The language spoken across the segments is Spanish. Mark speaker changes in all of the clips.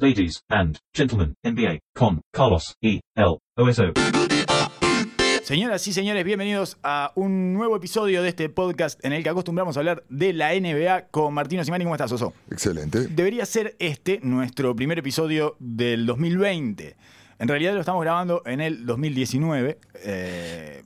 Speaker 1: Ladies and gentlemen, NBA con Carlos E. L. OSO.
Speaker 2: Señoras y señores, bienvenidos a un nuevo episodio de este podcast en el que acostumbramos a hablar de la NBA con Martino Simani. ¿Cómo estás, Oso?
Speaker 3: Excelente.
Speaker 2: Debería ser este nuestro primer episodio del 2020. En realidad lo estamos grabando en el 2019. Eh,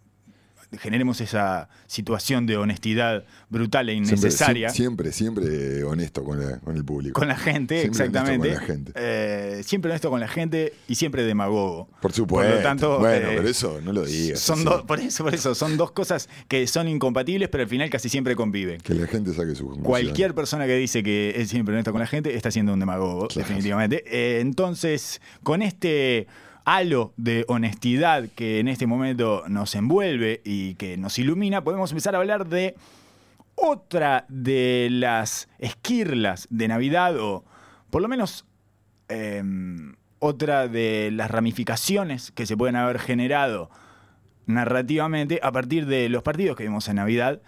Speaker 2: generemos esa situación de honestidad brutal e innecesaria.
Speaker 3: Siempre, siempre, siempre honesto con, la- con el público.
Speaker 2: Con la gente,
Speaker 3: Siempre honesto
Speaker 2: exactamente.
Speaker 3: con la gente.
Speaker 2: Eh, siempre honesto con la gente y siempre demagogo.
Speaker 3: Por supuesto.
Speaker 2: Por lo tanto,
Speaker 3: bueno,
Speaker 2: eh,
Speaker 3: pero eso no lo digas.
Speaker 2: Son dos, por eso, por eso, son dos cosas que son incompatibles, pero al final casi siempre conviven.
Speaker 3: Que la gente saque su conclusión.
Speaker 2: Cualquier persona que dice que es siempre honesto con la gente está siendo un demagogo,
Speaker 3: Claro.
Speaker 2: definitivamente. Eh, entonces, con este halo de honestidad que en este momento nos envuelve y que nos ilumina, podemos empezar a hablar de otra de las esquirlas de Navidad, o por lo menos eh, otra de las ramificaciones que se pueden haber generado narrativamente a partir de los partidos que vimos en Navidad.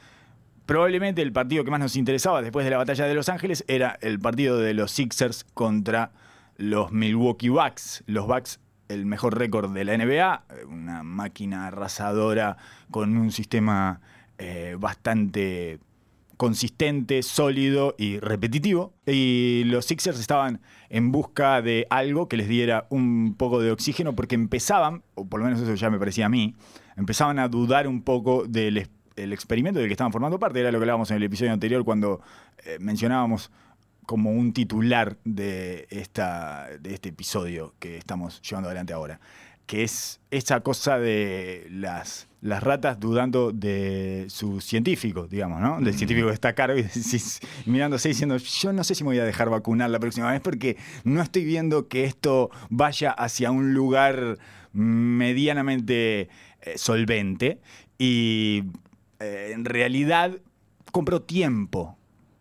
Speaker 2: Probablemente el partido que más nos interesaba después de la batalla de Los Ángeles era el partido de los Sixers contra los Milwaukee Bucks. Los Bucks, el mejor récord de la NBA, una máquina arrasadora con un sistema eh, bastante consistente, sólido y repetitivo. Y los Sixers estaban en busca de algo que les diera un poco de oxígeno porque empezaban, o por lo menos eso ya me parecía a mí, empezaban a dudar un poco del experimento del que estaban formando parte. Era lo que hablábamos en el episodio anterior cuando eh, mencionábamos como un titular de, esta, de este episodio que estamos llevando adelante ahora, que es esa cosa de las, las ratas dudando de su científico, digamos, ¿no? Del científico que está a cargo y decís- mirándose diciendo, yo no sé si me voy a dejar vacunar la próxima vez porque no estoy viendo que esto vaya hacia un lugar medianamente eh, solvente y eh, en realidad compró tiempo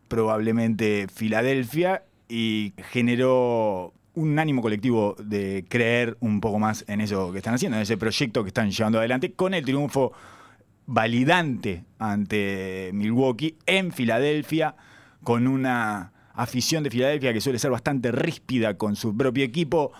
Speaker 2: probablemente Filadelfia y generó un ánimo colectivo de creer un poco más en eso que están haciendo, en ese proyecto que están llevando adelante con el triunfo validante ante Milwaukee en Filadelfia, con una afición de Filadelfia que suele ser bastante ríspida con su propio equipo,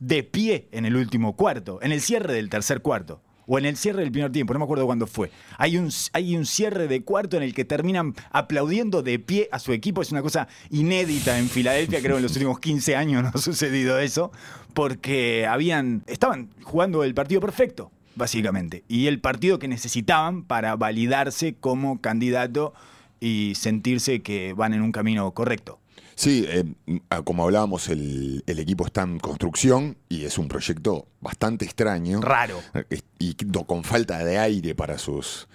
Speaker 2: de pie en el último cuarto, en el cierre del tercer cuarto. O en el cierre del primer tiempo, no me acuerdo cuándo fue. Hay un, hay un cierre de cuarto en el que terminan aplaudiendo de pie a su equipo. Es una cosa inédita en Filadelfia, creo que en los últimos 15 años no ha sucedido eso, porque habían, estaban jugando el partido perfecto, básicamente. Y el partido que necesitaban para validarse como candidato y sentirse que van en un camino correcto.
Speaker 3: Sí, eh, como hablábamos, el, el equipo está en construcción y es un proyecto bastante extraño.
Speaker 2: Raro.
Speaker 3: Y con falta de aire para sus,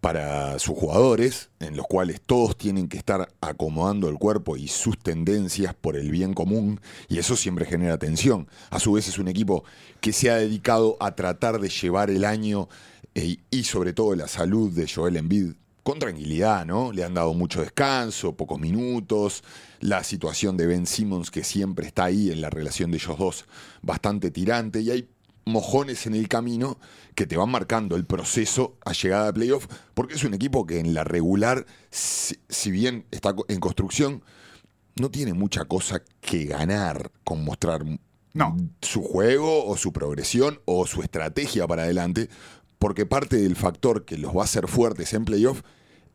Speaker 3: para sus jugadores, en los cuales todos tienen que estar acomodando el cuerpo y sus tendencias por el bien común, y eso siempre genera tensión. A su vez es un equipo que se ha dedicado a tratar de llevar el año eh, y sobre todo la salud de Joel Embiid con tranquilidad, ¿no? Le han dado mucho descanso, pocos minutos, la situación de Ben Simmons que siempre está ahí en la relación de ellos dos, bastante tirante, y hay mojones en el camino que te van marcando el proceso a llegada a playoff, porque es un equipo que en la regular, si, si bien está en construcción, no tiene mucha cosa que ganar con mostrar
Speaker 2: No.
Speaker 3: su juego o su progresión o su estrategia para adelante, porque parte del factor que los va a hacer fuertes en playoff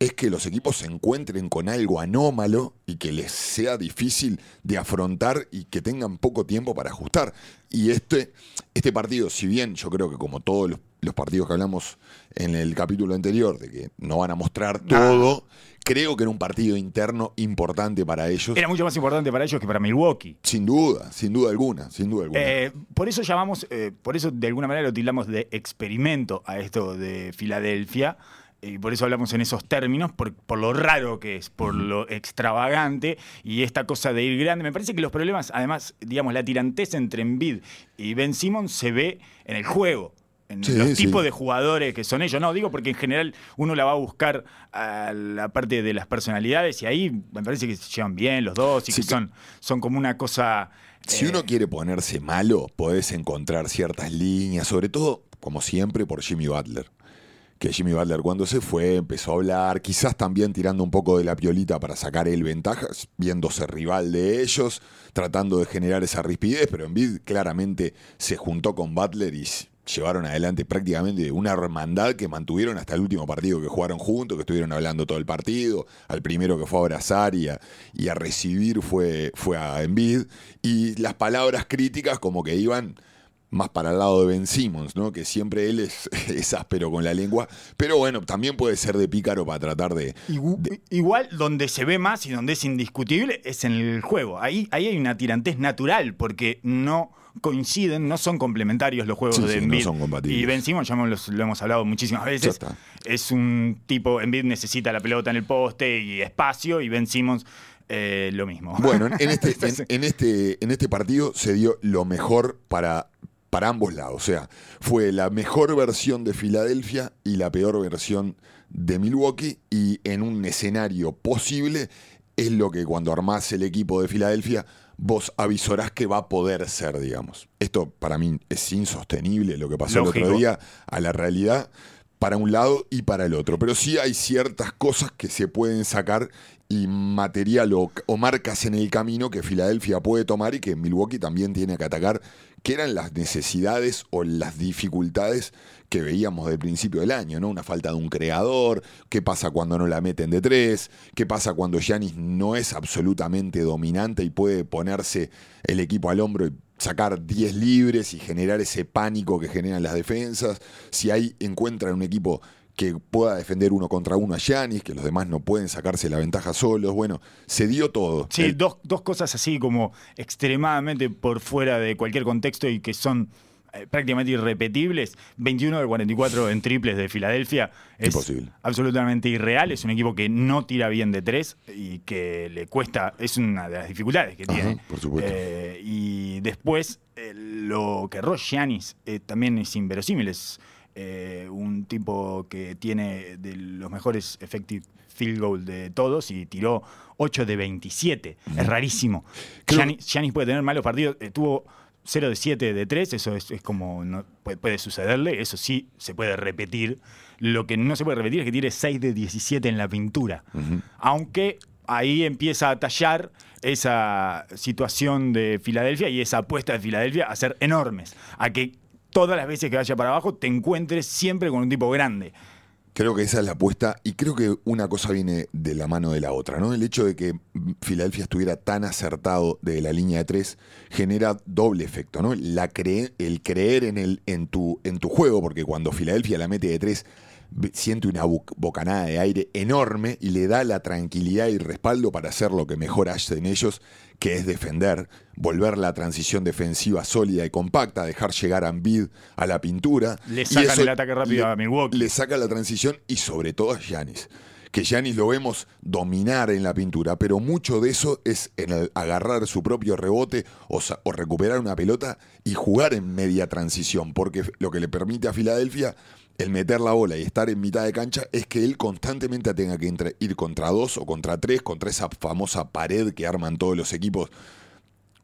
Speaker 3: es que los equipos se encuentren con algo anómalo y que les sea difícil de afrontar y que tengan poco tiempo para ajustar. Y este, este partido, si bien yo creo que como todos los, los partidos que hablamos en el capítulo anterior, de que no van a mostrar todo, creo que era un partido interno importante para ellos.
Speaker 2: Era mucho más importante para ellos que para Milwaukee.
Speaker 3: Sin duda, sin duda alguna, sin duda alguna.
Speaker 2: Eh, por eso llamamos, eh, por eso de alguna manera lo tildamos de experimento a esto de Filadelfia. Y por eso hablamos en esos términos, por, por lo raro que es, por lo extravagante y esta cosa de ir grande. Me parece que los problemas, además, digamos, la tiranteza entre Embiid y Ben Simmons se ve en el juego. En
Speaker 3: Sí,
Speaker 2: los
Speaker 3: sí.
Speaker 2: tipos de jugadores que son ellos. No, digo porque en general uno la va a buscar a la parte de las personalidades y ahí me parece que se llevan bien los dos y
Speaker 3: Sí,
Speaker 2: que
Speaker 3: que-
Speaker 2: son, son como una cosa.
Speaker 3: Si
Speaker 2: eh,
Speaker 3: uno quiere ponerse malo, podés encontrar ciertas líneas, sobre todo, como siempre, por Jimmy Butler. Que Jimmy Butler cuando se fue empezó a hablar, quizás también tirando un poco de la piolita para sacar él ventajas, viéndose rival de ellos, tratando de generar esa rispidez, pero Embiid claramente se juntó con Butler y llevaron adelante prácticamente una hermandad que mantuvieron hasta el último partido que jugaron juntos, que estuvieron hablando todo el partido. Al primero que fue a abrazar y a, y a recibir fue, fue a Embiid. Y las palabras críticas como que iban más para el lado de Ben Simmons, ¿no? Que siempre él es, es, áspero con la lengua. Pero bueno, también puede ser de pícaro para tratar de,
Speaker 2: de, Igual donde se ve más y donde es indiscutible es en el juego. Ahí, ahí hay una tirantez natural, porque no coinciden, no son complementarios los juegos
Speaker 3: Sí,
Speaker 2: de
Speaker 3: sí, no son compatibles.
Speaker 2: y Ben Simmons, ya hemos- lo hemos hablado muchísimas veces, es un tipo, Embiid necesita la pelota en el poste y espacio, y Ben Simmons eh, lo mismo.
Speaker 3: Bueno, en, en este, en, en este, en este partido se dio lo mejor para, para ambos lados. O sea, fue la mejor versión de Filadelfia y la peor versión de Milwaukee. Y en un escenario posible es lo que cuando armás el equipo de Filadelfia vos avisorás que va a poder ser, digamos. Esto para mí es insostenible lo que pasó el otro día a la realidad para un lado y para el otro. Pero sí hay ciertas cosas que se pueden sacar y material o, o marcas en el camino que Filadelfia puede tomar y que Milwaukee también tiene que atacar, que eran las necesidades o las dificultades que veíamos del principio del año, ¿no? Una falta de un creador, qué pasa cuando no la meten de tres, qué pasa cuando Giannis no es absolutamente dominante y puede ponerse el equipo al hombro y sacar 10 libres y generar ese pánico que generan las defensas, si ahí encuentran un equipo que pueda defender uno contra uno a Giannis, que los demás no pueden sacarse la ventaja solos, bueno, se dio todo.
Speaker 2: Sí,
Speaker 3: El-
Speaker 2: dos, dos cosas así como extremadamente por fuera de cualquier contexto y que son eh, prácticamente irrepetibles. 21 de 44 en triples de Filadelfia es
Speaker 3: Imposible.
Speaker 2: absolutamente irreal. Es un equipo que no tira bien de tres y que le cuesta, es una de las dificultades que
Speaker 3: Ajá,
Speaker 2: tiene.
Speaker 3: por supuesto.
Speaker 2: Eh, y después eh, lo que erró Giannis eh, también es inverosímil. Es eh, un tipo que tiene de los mejores effective field goal de todos y tiró 8 de 27. Es rarísimo. Giannis puede tener malos partidos. eh, tuvo 0 de 7 de 3, eso es, es como no- puede, puede sucederle, eso sí se puede repetir. Lo que no se puede repetir es que tire 6 de 17 en la pintura. Aunque ahí empieza a tallar esa situación de Filadelfia y esa apuesta de Filadelfia a ser enormes. A que todas las veces que vaya para abajo te encuentres siempre con un tipo grande.
Speaker 3: Creo que esa es la apuesta y creo que una cosa viene de la mano de la otra, ¿no? El hecho de que Filadelfia estuviera tan acertado de la línea de tres genera doble efecto, ¿no? La cre- el creer en, el, en, tu, en tu juego, porque cuando Filadelfia la mete de tres siente una bocanada de aire enorme y le da la tranquilidad y respaldo para hacer lo que mejor hacen ellos, que es defender, volver la transición defensiva sólida y compacta, dejar llegar a Embiid a la pintura.
Speaker 2: Le sacan el ataque rápido
Speaker 3: le-
Speaker 2: a Milwaukee.
Speaker 3: le saca la transición y sobre todo a Giannis. Que Giannis lo vemos dominar en la pintura, pero mucho de eso es en el agarrar su propio rebote o recuperar una pelota y jugar en media transición, porque lo que le permite a Filadelfia el meter la bola y estar en mitad de cancha es que él constantemente tenga que ir contra dos o contra tres, contra esa famosa pared que arman todos los equipos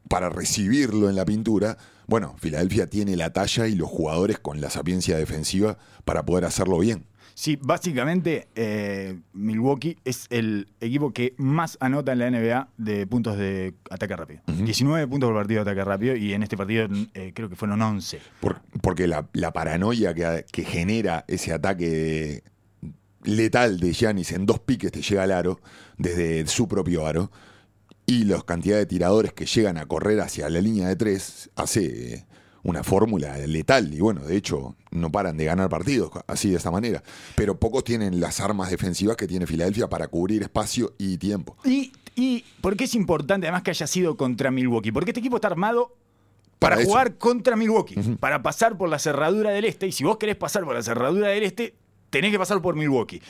Speaker 3: para recibirlo en la pintura. Bueno, Filadelfia tiene la talla y los jugadores con la sapiencia defensiva para poder hacerlo bien.
Speaker 2: Sí, básicamente eh, Milwaukee es el equipo que más anota en la NBA de puntos de ataque rápido. 19 puntos por partido de ataque rápido y en este partido eh, creo que fueron 11.
Speaker 3: Por- porque la, la paranoia que, que genera ese ataque letal de Giannis en dos piques te llega al aro, desde su propio aro, y la cantidad de tiradores que llegan a correr hacia la línea de tres hace una fórmula letal. Y bueno, de hecho, no paran de ganar partidos así de esta manera. Pero pocos tienen las armas defensivas que tiene Filadelfia para cubrir espacio y tiempo.
Speaker 2: Y, y ¿por qué es importante además que haya sido contra Milwaukee? Porque este equipo está armado para,
Speaker 3: Para eso.
Speaker 2: jugar contra Milwaukee, para pasar por la cerradura del este. Y si vos querés pasar por la cerradura del este, tenés que pasar por Milwaukee.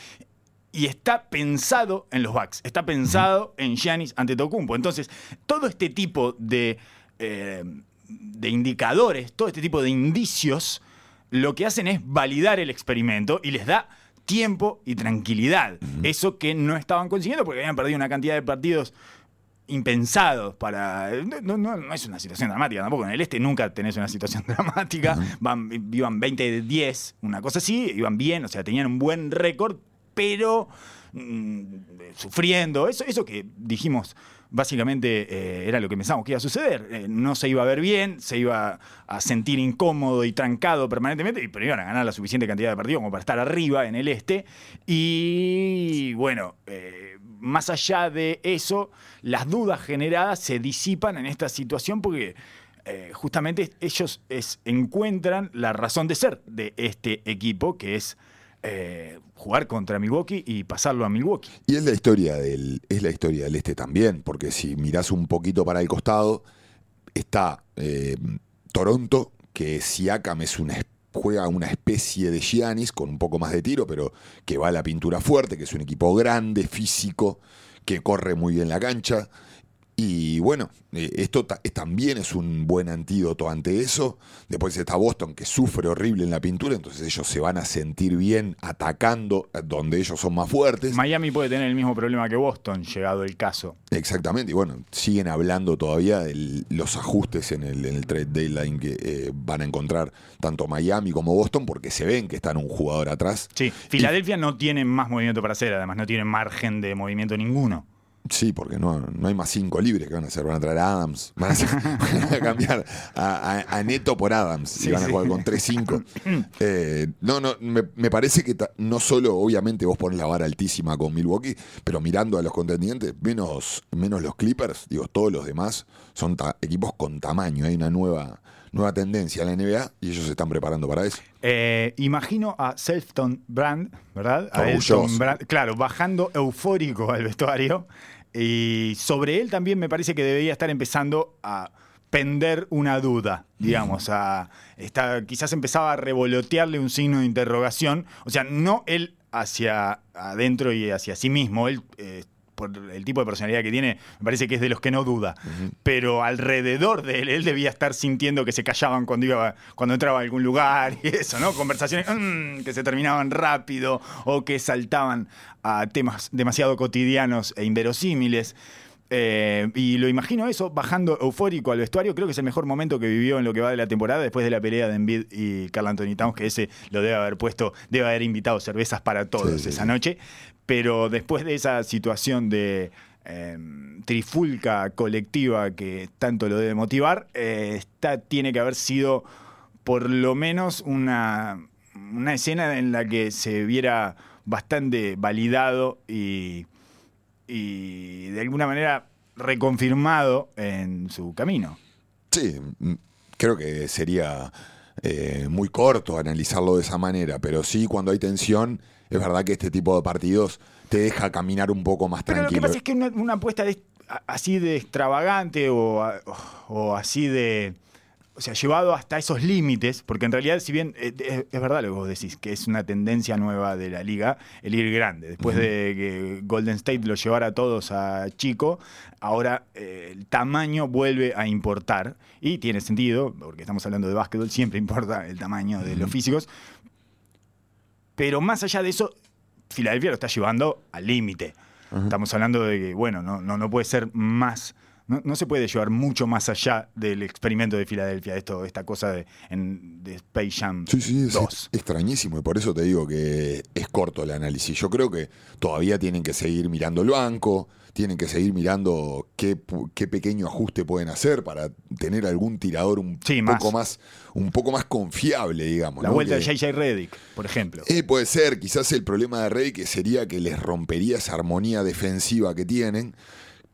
Speaker 2: Y está pensado en los Bucks, está pensado en Giannis Antetokounmpo. Entonces, todo este tipo de, eh, de indicadores, todo este tipo de indicios, lo que hacen es validar el experimento y les da tiempo y tranquilidad. Eso que no estaban consiguiendo porque habían perdido una cantidad de partidos impensados para. No, no, no es una situación dramática tampoco. En el este nunca tenés una situación dramática. Van, iban 20 de 10, una cosa así, iban bien, o sea, tenían un buen récord, pero mm, sufriendo. Eso, eso que dijimos básicamente eh, era lo que pensábamos que iba a suceder. Eh, no se iba a ver bien, se iba a sentir incómodo y trancado permanentemente, pero iban a ganar la suficiente cantidad de partidos como para estar arriba en el este. Y bueno, eh, más allá de eso, las dudas generadas se disipan en esta situación porque justamente ellos encuentran la razón de ser de este equipo, que es eh, jugar contra Milwaukee y pasarlo a Milwaukee.
Speaker 3: Y es la historia del, es la historia del este también, porque si mirás un poquito para el costado, está eh, Toronto, que Siakam es una juega una especie de Giannis con un poco más de tiro, pero que va a la pintura fuerte, que es un equipo grande, físico, que corre muy bien la cancha. Y bueno, eh, esto también es un buen antídoto ante eso. Después está Boston, que sufre horrible en la pintura, entonces ellos se van a sentir bien atacando donde ellos son más fuertes.
Speaker 2: Miami puede tener el mismo problema que Boston, llegado el caso.
Speaker 3: Exactamente, y bueno, siguen hablando todavía de los ajustes en el, trade deadline que eh, van a encontrar tanto Miami como Boston, porque se ven que están un jugador atrás.
Speaker 2: Sí, Filadelfia no tiene más movimiento para hacer, además no tiene margen de movimiento ninguno.
Speaker 3: Sí, porque no, no hay más cinco libres que van a hacer. Van a traer a Adams. Van a, cambiar a, Neto por Adams. y van a jugar con 3-5. Eh, no, no, me, parece que no solo, obviamente, vos pones la vara altísima con Milwaukee, pero mirando a los contendientes, menos, menos los Clippers, digo, todos los demás son equipos con tamaño. Hay una nueva, nueva tendencia en la NBA y ellos se están preparando para eso.
Speaker 2: Eh, imagino a Selfton Brand, ¿verdad? A claro, bajando eufórico al vestuario. Y sobre él también me parece que debería estar empezando a pender una duda, digamos, a quizás empezaba a revolotearle un signo de interrogación, o sea, no él hacia adentro y hacia sí mismo, él eh, por el tipo de personalidad que tiene, me parece que es de los que no duda. Pero alrededor de él, él debía estar sintiendo que se callaban cuando iba, cuando entraba a algún lugar y eso, ¿no? Conversaciones mm, que se terminaban rápido o que saltaban a temas demasiado cotidianos e inverosímiles. Eh, y lo imagino eso, bajando eufórico al vestuario. Creo que es el mejor momento que vivió en lo que va de la temporada, después de la pelea de Envid y Carl Anthony Towns, que ese lo debe haber puesto, debe haber invitado cervezas para todos esa noche. Pero después de esa situación de em, trifulca colectiva que tanto lo debe motivar, eh, tiene que haber sido por lo menos una, escena en la que se viera bastante validado y y de alguna manera reconfirmado en su camino.
Speaker 3: Sí, mm, creo que sería eh, muy corto analizarlo de esa manera, pero sí cuando hay tensión, es verdad que este tipo de partidos te deja caminar un poco más tranquilo. Pero
Speaker 2: lo que pasa es que una, apuesta así de extravagante o así de o sea, llevado hasta esos límites, porque en realidad, si bien eh, es, verdad lo que vos decís, que es una tendencia nueva de la liga, el ir grande. Después de que Golden State lo llevara a todos a chico, ahora eh, el tamaño vuelve a importar. Y tiene sentido, porque estamos hablando de básquetbol, siempre importa el tamaño de los físicos. Pero más allá de eso, Filadelfia lo está llevando al límite. Estamos hablando de que, bueno, no, no, no puede ser más no, se puede llevar mucho más allá del experimento de Filadelfia, esto, esta cosa de, en, Space Jam
Speaker 3: sí, sí, Es extrañísimo y por eso te digo que es corto el análisis. Yo creo que todavía tienen que seguir mirando el banco, tienen que seguir mirando qué, pequeño ajuste pueden hacer para tener algún tirador un poco más. un poco más confiable, digamos.
Speaker 2: La vuelta de JJ Reddick, por ejemplo.
Speaker 3: Eh, puede ser, quizás el problema de Reddick sería que les rompería esa armonía defensiva que tienen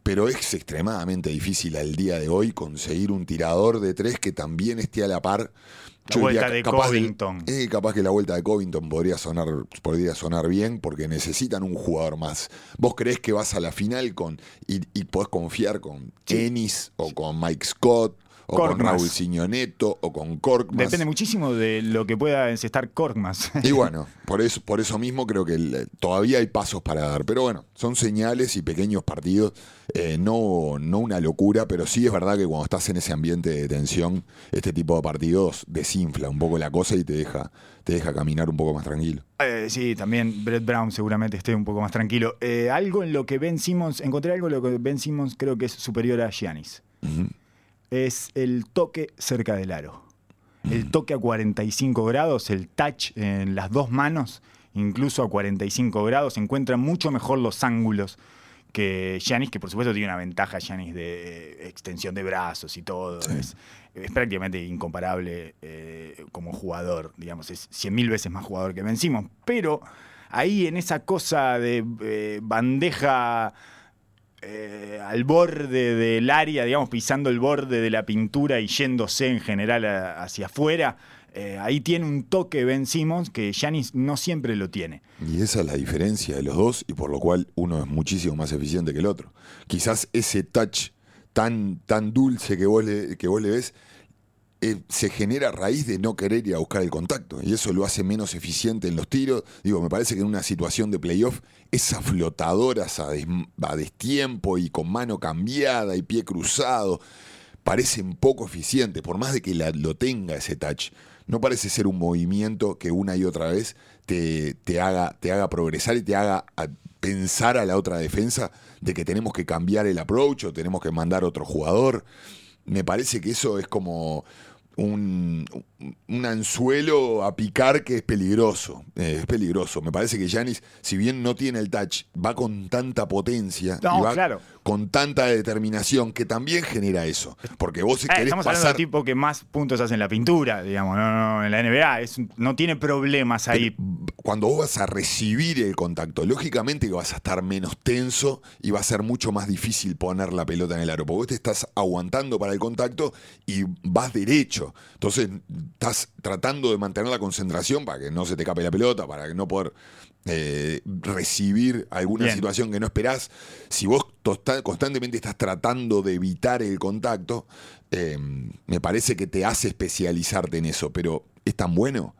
Speaker 3: pero es extremadamente difícil al día de hoy conseguir un tirador de tres que también esté a la par.
Speaker 2: La vuelta de Covington.
Speaker 3: Eh, capaz que la vuelta de Covington podría sonar, podría sonar bien porque necesitan un jugador más. ¿Vos creés que vas a la final con y, podés confiar con Ennis o con Mike Scott o con Raúl Ciñoneto o con Korkmaz.
Speaker 2: Depende muchísimo de lo que pueda encestar Korkmaz.
Speaker 3: Y bueno, por eso, por eso mismo creo que todavía hay pasos para dar. Pero bueno, son señales y pequeños partidos. Eh, no, no una locura, pero sí es verdad que cuando estás en ese ambiente de tensión, este tipo de partidos desinfla un poco la cosa y te deja, te deja caminar un poco más tranquilo.
Speaker 2: Eh, sí, también Brett Brown seguramente esté un poco más tranquilo. Eh, algo en lo que Ben Simmons, encontré algo en lo que Ben Simmons creo que es superior a Giannis.
Speaker 3: Ujú.
Speaker 2: Es el toque cerca del aro. El toque a 45 grados, el touch en las dos manos, incluso a 45 grados, encuentra mucho mejor los ángulos que Giannis, que por supuesto tiene una ventaja Giannis de eh, extensión de brazos y todo. Es, es prácticamente incomparable eh, como jugador, digamos, es 100.000 veces más jugador que Ben Simmons. Pero ahí en esa cosa de eh, bandeja eh, al borde del área, digamos, pisando el borde de la pintura y yéndose en general hacia afuera, eh, ahí tiene un toque Ben Simmons que Giannis no siempre lo tiene.
Speaker 3: Y esa es la diferencia de los dos y por lo cual uno es muchísimo más eficiente que el otro. Quizás ese touch tan, tan dulce que vos le, que vos le ves eh, se genera a raíz de no querer ir a buscar el contacto y eso lo hace menos eficiente en los tiros. Digo, me parece que en una situación de playoff, esas flotadoras a, des- a destiempo y con mano cambiada y pie cruzado parecen poco eficientes, por más de que la- lo tenga ese touch. No parece ser un movimiento que una y otra vez te, te haga, te haga progresar y te haga pensar a la otra defensa de que tenemos que cambiar el approach o tenemos que mandar otro jugador. Me parece que eso es como un, un anzuelo a picar que es peligroso. eh, es peligroso. Me parece que Yanis, si bien no tiene el touch, va con tanta potencia
Speaker 2: No,
Speaker 3: y va
Speaker 2: claro.
Speaker 3: Con tanta determinación que también genera eso. Porque vos
Speaker 2: Eh,
Speaker 3: querés
Speaker 2: estamos hablando
Speaker 3: pasar.
Speaker 2: del tipo que más puntos hace en la pintura, digamos, no, no, en la NBA. Es, no tiene problemas ahí.
Speaker 3: Cuando vos vas a recibir el contacto, lógicamente que vas a estar menos tenso y va a ser mucho más difícil poner la pelota en el aro. Porque vos te estás aguantando para el contacto y vas derecho. Entonces estás tratando de mantener la concentración para que no se te escape la pelota, para que no poder eh, recibir alguna
Speaker 2: Bien.
Speaker 3: situación que no esperás. Si vos constantemente estás tratando de evitar el contacto, eh, me parece que te hace especializarte en eso. Pero es tan bueno.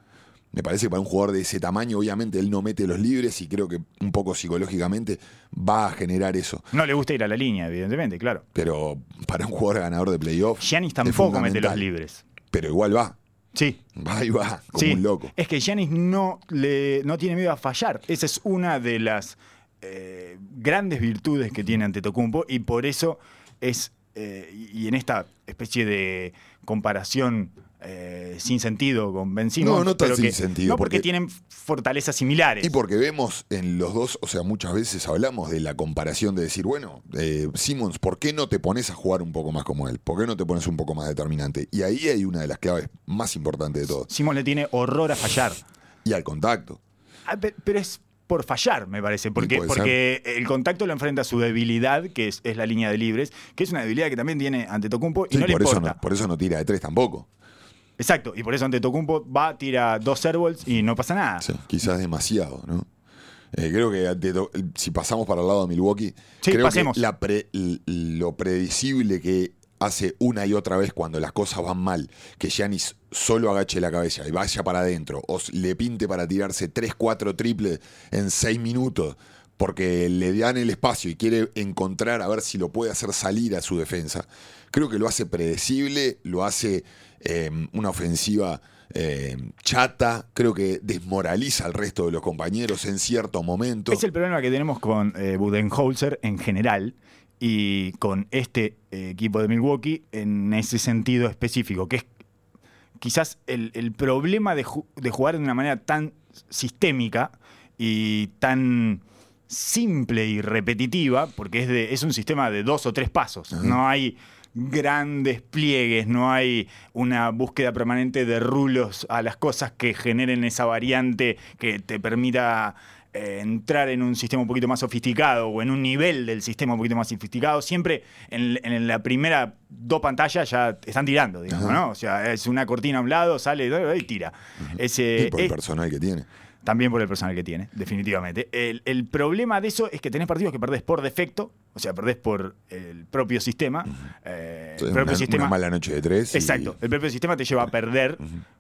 Speaker 3: Me parece que para un jugador de ese tamaño, obviamente él no mete los libres y creo que un poco psicológicamente va a generar eso.
Speaker 2: No le gusta ir a la línea, evidentemente, claro.
Speaker 3: Pero para un jugador ganador de playoff.
Speaker 2: Giannis tampoco mete los libres.
Speaker 3: Pero igual va.
Speaker 2: Sí.
Speaker 3: Va y va, como
Speaker 2: sí.
Speaker 3: un loco.
Speaker 2: Es que Giannis no, le, no tiene miedo a fallar. Esa es una de las eh, grandes virtudes que tiene Antetokounmpo y por eso es, eh, y en esta especie de comparación eh, sin sentido con Ben Simmons,
Speaker 3: No, no tan
Speaker 2: pero
Speaker 3: sin
Speaker 2: que-
Speaker 3: sentido,
Speaker 2: No, porque,
Speaker 3: porque-
Speaker 2: tienen fortalezas similares.
Speaker 3: Y porque vemos en los dos, o sea, muchas veces hablamos de la comparación de decir, bueno, eh, Simmons, ¿por qué no te pones a jugar un poco más como él? ¿Por qué no te pones un poco más determinante? Y ahí hay una de las claves más importantes de todo.
Speaker 2: Simmons le tiene horror a fallar.
Speaker 3: Y al contacto.
Speaker 2: Ah, pe- Pero es por fallar, me parece, porque, porque el contacto lo enfrenta a su debilidad, que es, es la línea de libres, que es una debilidad que también tiene ante Tocumpo y
Speaker 3: Sí,
Speaker 2: no le
Speaker 3: por, eso
Speaker 2: importa.
Speaker 3: no, por eso no tira de tres tampoco.
Speaker 2: Exacto, y por eso ante Tocumpo va, tira dos airballs y no pasa nada.
Speaker 3: Sí, quizás demasiado, ¿no? Eh, creo que ante si pasamos para el lado de Milwaukee,
Speaker 2: Sí,
Speaker 3: creo
Speaker 2: pasemos.
Speaker 3: que la pre- lo predecible que hace una y otra vez cuando las cosas van mal, que Giannis solo agache la cabeza y vaya para adentro, o le pinte para tirarse 3, 4 triples en 6 minutos, porque le dan el espacio y quiere encontrar a ver si lo puede hacer salir a su defensa. Creo que lo hace predecible, lo hace eh, una ofensiva eh, chata, creo que desmoraliza al resto de los compañeros en cierto momento.
Speaker 2: Es el problema que tenemos con eh, Budenholzer en general y con este eh, equipo de Milwaukee en ese sentido específico, que es quizás el, el problema de, ju- de jugar de una manera tan sistémica y tan simple y repetitiva, porque es, de, es un sistema de dos o tres pasos. No hay grandes pliegues, no hay una búsqueda permanente de rulos a las cosas que generen esa variante que te permita eh, entrar en un sistema un poquito más sofisticado o en un nivel del sistema un poquito más sofisticado. Siempre en, en la primera dos pantallas ya están tirando, digamos,
Speaker 3: Ajá.
Speaker 2: ¿no? O sea, es una cortina a un lado, sale y tira. Ese,
Speaker 3: y por el
Speaker 2: es-
Speaker 3: personal que tiene.
Speaker 2: también por el personal que tiene, definitivamente. El, el problema de eso es que tenés partidos que perdés por defecto, o sea, perdés por el propio sistema. eh, el propio
Speaker 3: una,
Speaker 2: sistema
Speaker 3: una mala noche de tres. y-
Speaker 2: Exacto, el propio sistema te lleva a perder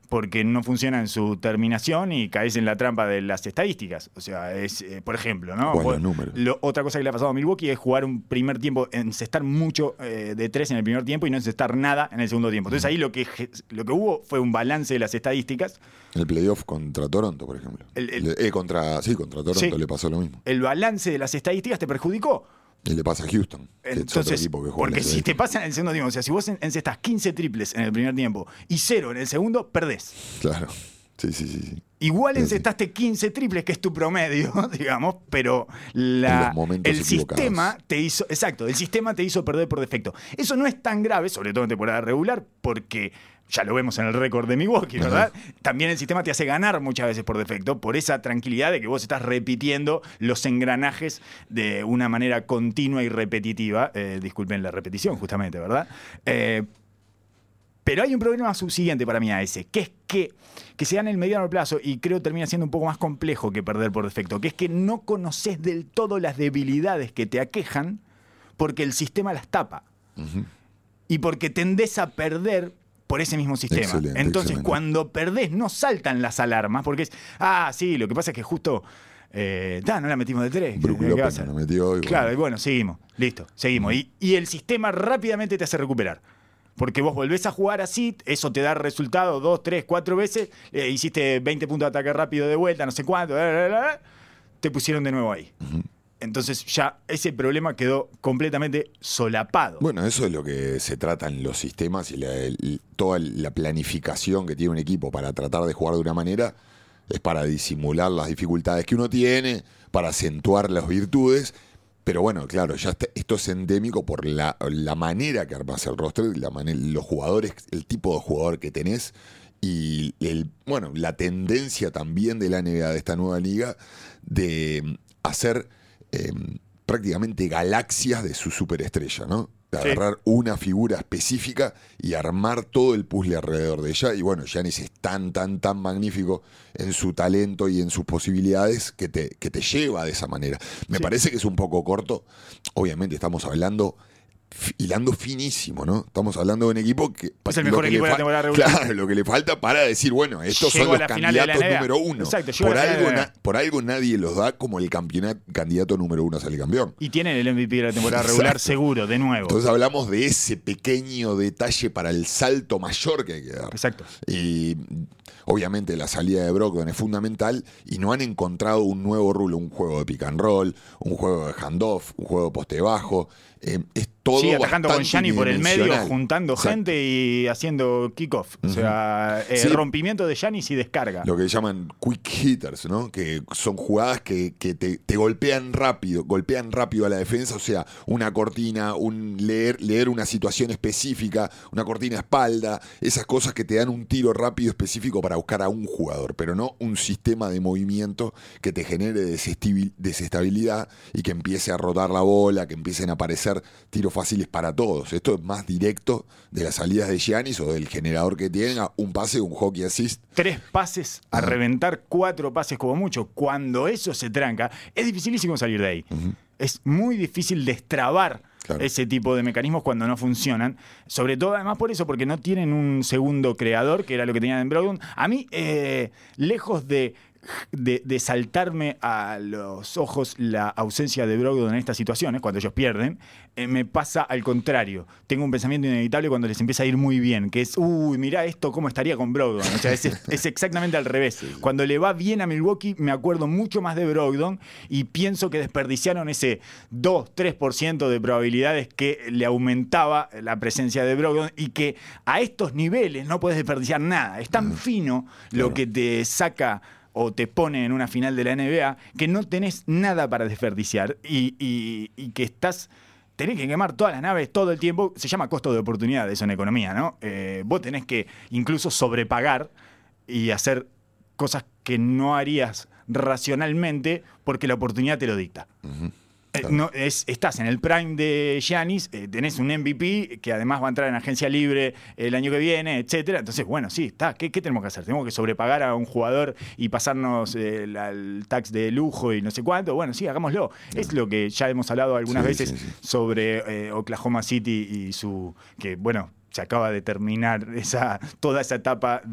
Speaker 2: porque no funciona en su terminación y caes en la trampa de las estadísticas. O sea, es, eh, por ejemplo, ¿no?
Speaker 3: Números.
Speaker 2: lo- otra cosa que le ha pasado a Milwaukee es jugar un primer tiempo, encestar mucho eh, de tres en el primer tiempo y no encestar nada en el segundo tiempo. Entonces ahí lo que, lo que hubo fue un balance de las estadísticas.
Speaker 3: El playoff contra Toronto, por ejemplo.
Speaker 2: El-
Speaker 3: eh, contra, sí, contra Toronto
Speaker 2: Sí.
Speaker 3: le pasó lo mismo.
Speaker 2: El balance de las estadísticas te perjudicó.
Speaker 3: Y le pasa a Houston,
Speaker 2: Entonces,
Speaker 3: que
Speaker 2: porque
Speaker 3: en
Speaker 2: si te pasa en el segundo tiempo, o sea, si vos en- encestás 15 triples en el primer tiempo y cero en el segundo, perdés.
Speaker 3: Claro. Sí, sí, sí. sí.
Speaker 2: Igual
Speaker 3: Sí, sí.
Speaker 2: encestaste 15 triples, que es tu promedio, digamos, pero la, el sistema te hizo, exacto, el sistema te hizo perder por defecto. Eso no es tan grave, sobre todo en temporada regular, porque ya lo vemos en el récord de Milwaukee, ¿verdad? También el sistema te hace ganar muchas veces por defecto, por esa tranquilidad de que vos estás repitiendo los engranajes de una manera continua y repetitiva. Eh, disculpen la repetición, justamente, ¿verdad? Eh, pero hay un problema subsiguiente para mí a ese, que es que, que se da en el mediano plazo y creo termina siendo un poco más complejo que perder por defecto, que es que no conoces del todo las debilidades que te aquejan porque el sistema las tapa y porque tendés a perder por ese mismo sistema.
Speaker 3: Excelente,
Speaker 2: Entonces,
Speaker 3: excelente.
Speaker 2: cuando perdés, no saltan las alarmas, porque es, ah, sí, lo que pasa es que justo, eh, ta, no la metimos de tres. ¿qué- qué va a
Speaker 3: López
Speaker 2: hacer?
Speaker 3: no metió. y
Speaker 2: Claro, y
Speaker 3: bueno.
Speaker 2: seguimos. Listo, seguimos. Y, y el sistema rápidamente te hace recuperar. Porque vos volvés a jugar así, eso te da resultado dos, tres, cuatro veces, eh, hiciste 20 puntos de ataque rápido de vuelta, no sé cuánto, bla, bla, bla, te pusieron de nuevo ahí. Entonces ya ese problema quedó completamente solapado.
Speaker 3: Bueno, eso es lo que se trata en los sistemas y, toda la planificación que tiene un equipo para tratar de jugar de una manera es para disimular las dificultades que uno tiene, para acentuar las virtudes. Pero bueno, claro, ya esto es endémico por la, manera que armas el roster, la mane- los jugadores, el tipo de jugador que tenés y bueno, la tendencia también de la NBA de esta nueva liga de hacer eh, prácticamente galaxias de su superestrella, ¿no? De
Speaker 2: Sí.
Speaker 3: agarrar una figura específica y armar todo el puzzle alrededor de ella. Y bueno, Giannis es tan, tan, tan magnífico en su talento y en sus posibilidades que te, que te lleva de esa manera. Me
Speaker 2: Sí.
Speaker 3: parece que es un poco corto. Obviamente estamos hablando hilando finísimo, ¿no? Estamos hablando de un equipo que
Speaker 2: Es el mejor equipo de la temporada regular.
Speaker 3: Claro, lo que le falta para decir, bueno, estos son los candidatos número uno.
Speaker 2: Exacto,
Speaker 3: por, algo, na- por algo nadie los da como el campeonato, candidato número uno a salir campeón.
Speaker 2: Y tienen el MVP de la temporada regular
Speaker 3: Exacto.
Speaker 2: seguro, de nuevo.
Speaker 3: Entonces hablamos de ese pequeño detalle para el salto mayor que hay que dar.
Speaker 2: Exacto.
Speaker 3: Y obviamente la salida de Brogdon es fundamental y no han encontrado un nuevo rulo, un juego de pick and roll, un juego de handoff, un juego de poste bajo. Eh, es todo
Speaker 2: Sí, atajando con Gianni por el medio, juntando
Speaker 3: Exacto.
Speaker 2: gente y haciendo kickoff. O sea, eh,
Speaker 3: Sí.
Speaker 2: rompimiento de Giannis y descarga.
Speaker 3: Lo que llaman quick hitters, ¿no? Que son jugadas que, que te, te golpean rápido, golpean rápido a la defensa, o sea, una cortina, un leer, leer una situación específica, una cortina a espalda, esas cosas que te dan un tiro rápido específico para buscar a un jugador, pero no un sistema de movimiento que te genere desestabilidad y que empiece a rotar la bola, que empiecen a aparecer tiros fáciles para todos. Esto es más directo de las salidas de Giannis o del generador que tenga, un pase, un hockey assist.
Speaker 2: Tres pases a reventar, cuatro pases como mucho. Cuando eso se tranca, es dificilísimo salir de ahí. Es muy difícil destrabar
Speaker 3: Claro.
Speaker 2: ese tipo de mecanismos cuando no funcionan. Sobre todo, además, por eso, porque no tienen un segundo creador, que era lo que tenían en Brogdon. A mí, eh, lejos de, de, de saltarme a los ojos la ausencia de Brogdon en estas situaciones, cuando ellos pierden, eh, me pasa al contrario. Tengo un pensamiento inevitable cuando les empieza a ir muy bien, que es, uy, mirá esto, cómo estaría con Brogdon. O sea, es, es exactamente al revés. Cuando le va bien a Milwaukee, me acuerdo mucho más de Brogdon y pienso que desperdiciaron ese 2-3% de probabilidades que le aumentaba la presencia de Brogdon y que a estos niveles no puedes desperdiciar nada. Es tan fino lo que te saca o te pone en una final de la NBA que no tenés nada para desperdiciar y, que estás... Tenés que quemar todas las naves todo el tiempo. Se llama costo de oportunidad eso en economía, ¿no? Eh, vos tenés que incluso sobrepagar y hacer cosas que no harías racionalmente porque la oportunidad te lo dicta.
Speaker 3: Claro.
Speaker 2: no, es, estás en el prime de Giannis, eh, tenés un MVP que además va a entrar en agencia libre el año que viene, etcétera. Entonces, bueno, sí, está. ¿Qué, qué tenemos que hacer? ¿Tenemos que sobrepagar a un jugador y pasarnos eh, la- el tax de lujo y no sé cuánto? Bueno, sí, hagámoslo. Es lo que ya hemos hablado algunas
Speaker 3: Sí,
Speaker 2: veces
Speaker 3: sí, sí.
Speaker 2: sobre eh, Oklahoma City y su. que, bueno, se acaba de terminar esa, toda esa etapa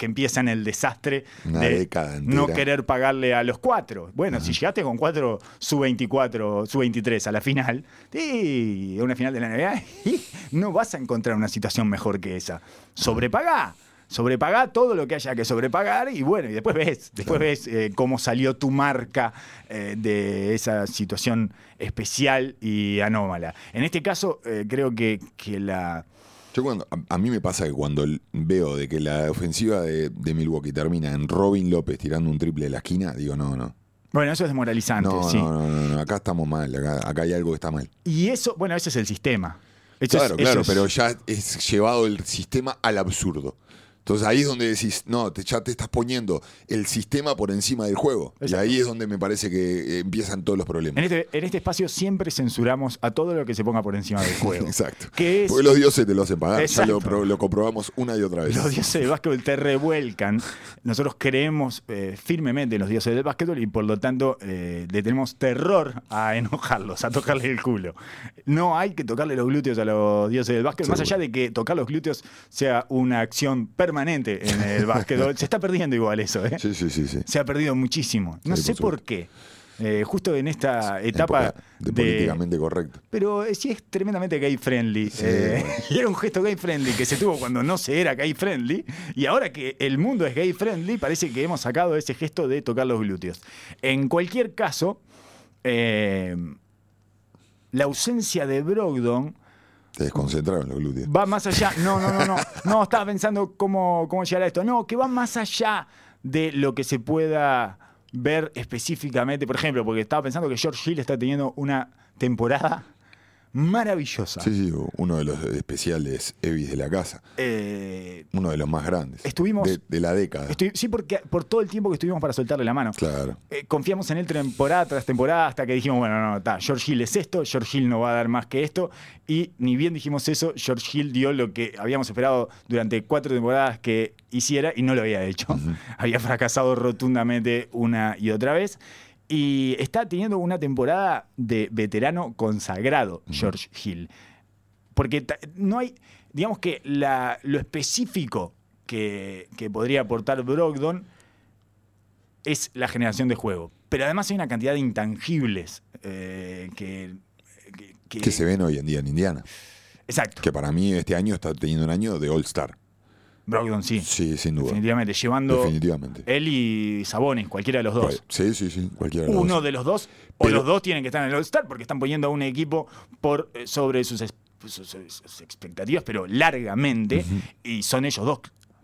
Speaker 2: que empieza en el desastre
Speaker 3: Una
Speaker 2: de no querer pagarle a los cuatro. Bueno, si llegaste con cuatro sub-24, sub-23 a la final, a una final de la NBA, no vas a encontrar una situación mejor que esa. Sobrepagá. Sobrepagá todo lo que haya que sobrepagar y bueno, y después ves, después ves eh, cómo salió tu marca eh, de esa situación especial y anómala. En este caso, eh, creo que, que la,
Speaker 3: Yo cuando, a, a mí me pasa que cuando veo de que la ofensiva de, de Milwaukee termina en Robin López tirando un triple de la esquina, digo, no, no.
Speaker 2: Bueno, eso es desmoralizante,
Speaker 3: No,
Speaker 2: sí.
Speaker 3: no, no, no, no, acá estamos mal, acá, acá hay algo que está mal.
Speaker 2: Y eso, bueno, ese es el sistema. Eso
Speaker 3: claro,
Speaker 2: es-
Speaker 3: claro,
Speaker 2: es-
Speaker 3: pero ya es llevado el sistema al absurdo. Entonces ahí es donde decís, no, te, ya te estás poniendo el sistema por encima del juego. Y ahí es donde me parece que eh, empiezan todos los problemas.
Speaker 2: En este, en este espacio siempre censuramos a todo lo que se ponga por encima del juego.
Speaker 3: Exacto.
Speaker 2: Que es,
Speaker 3: Porque los dioses te lo hacen pagar. Ya lo, pro- lo comprobamos una y otra vez.
Speaker 2: los dioses del básquetbol te revuelcan. Nosotros creemos eh, firmemente en los dioses del básquetbol y por lo tanto eh, le tenemos terror a enojarlos, a tocarle el culo. No hay que tocarle los glúteos a los dioses del básquetbol, más allá de que tocar los glúteos sea una acción permanente en el básquetbol. Se está perdiendo igual eso, ¿eh?
Speaker 3: Sí, sí, sí, sí.
Speaker 2: Se ha perdido muchísimo. No
Speaker 3: Sí,
Speaker 2: sé
Speaker 3: por
Speaker 2: por qué. Eh, justo en esta etapa
Speaker 3: de políticamente correcto.
Speaker 2: pero eh, sí es tremendamente gay friendly. eh, y era un gesto gay friendly que se tuvo cuando no se era gay friendly. Y ahora que el mundo es gay friendly, parece que hemos sacado ese gesto de tocar los glúteos. En cualquier caso, eh, la ausencia de Brogdon
Speaker 3: Te desconcentraron los glúteos.
Speaker 2: va más allá. No, no, no, no. No, estaba pensando cómo, cómo llegar a esto. No, que va más allá de lo que se pueda ver específicamente. Por ejemplo, porque estaba pensando que George Hill está teniendo una temporada maravillosa.
Speaker 3: Sí, sí, uno de los especiales Evis de la casa.
Speaker 2: Eh,
Speaker 3: Uno de los más grandes.
Speaker 2: Estuvimos-
Speaker 3: De, de la década.
Speaker 2: sí, porque por todo el tiempo que estuvimos para soltarle la mano.
Speaker 3: Claro.
Speaker 2: Eh, confiamos en él temporada tras temporada hasta que dijimos, bueno, no, está, George Hill es esto, George Hill no va a dar más que esto. Y ni bien dijimos eso, George Hill dio lo que habíamos esperado durante cuatro temporadas que hiciera y no lo había hecho. Había fracasado rotundamente una y otra vez. Y está teniendo una temporada de veterano consagrado, George Hill. Porque no hay, digamos que la- lo específico que, que podría aportar Brogdon es la generación de juego. Pero además hay una cantidad de intangibles eh, que, que- que-
Speaker 3: Que se ven hoy en día en Indiana.
Speaker 2: Exacto.
Speaker 3: Que para mí este año está teniendo un año de All-Star.
Speaker 2: Brogdon sí.
Speaker 3: Sí, sin duda.
Speaker 2: Definitivamente. Llevando
Speaker 3: Definitivamente.
Speaker 2: él y Sabonis, cualquiera de los dos.
Speaker 3: Pues, Sí, sí, sí. Cualquiera de los
Speaker 2: Uno
Speaker 3: dos.
Speaker 2: de los dos, o
Speaker 3: Pero-
Speaker 2: los dos tienen que estar en el All-Star porque están poniendo a un equipo por eh, sobre sus, es- sus- sus- sus expectativas, pero largamente. Y son ellos dos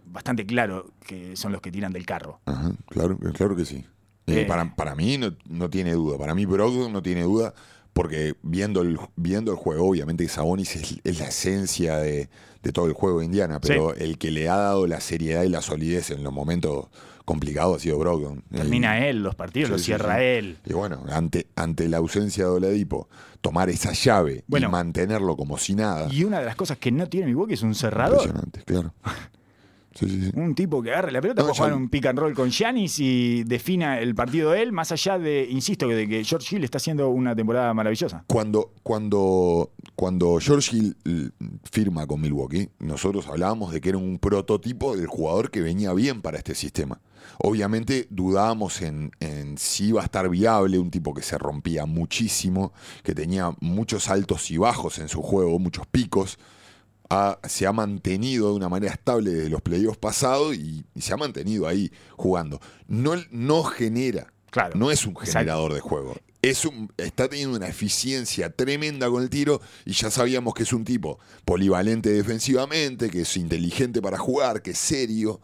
Speaker 2: bastante claro que son los que tiran del carro.
Speaker 3: Ajá, claro, claro que sí. Eh,
Speaker 2: Eh.
Speaker 3: para, para mí no, no tiene duda. Para mí Brogdon no tiene duda porque viendo el, viendo el juego, obviamente que Sabonis es, es la esencia de, de todo el juego de Indiana, pero el que le ha dado la seriedad y la solidez en los momentos complicados ha sido Brogdon.
Speaker 2: Termina él los partidos,
Speaker 3: sí,
Speaker 2: los cierra
Speaker 3: sí.
Speaker 2: él.
Speaker 3: Y bueno, ante, ante la ausencia de Oladipo, tomar esa llave
Speaker 2: Bueno.
Speaker 3: y mantenerlo como si nada.
Speaker 2: Y una de las cosas que no tiene Milwaukee es un cerrador.
Speaker 3: Impresionante, claro. Sí, sí, sí.
Speaker 2: Un tipo que agarre la pelota,
Speaker 3: No,
Speaker 2: jugar un pick and roll con Giannis y defina el partido de él, más allá de, insisto, de que George Hill está haciendo una temporada maravillosa.
Speaker 3: Cuando, cuando, cuando George Hill l- firma con Milwaukee, nosotros hablábamos de que era un prototipo del jugador que venía bien para este sistema. Obviamente dudábamos en, en si iba a estar viable, un tipo que se rompía muchísimo, que tenía muchos altos y bajos en su juego, muchos picos. Ha- se ha mantenido de una manera estable desde los playoffs pasados y, y se ha mantenido ahí jugando. No, no genera,
Speaker 2: Claro.
Speaker 3: no es un
Speaker 2: Exacto.
Speaker 3: generador de juego. Es un, está teniendo una eficiencia tremenda con el tiro y ya sabíamos que es un tipo polivalente defensivamente, que es inteligente para jugar, que es serio,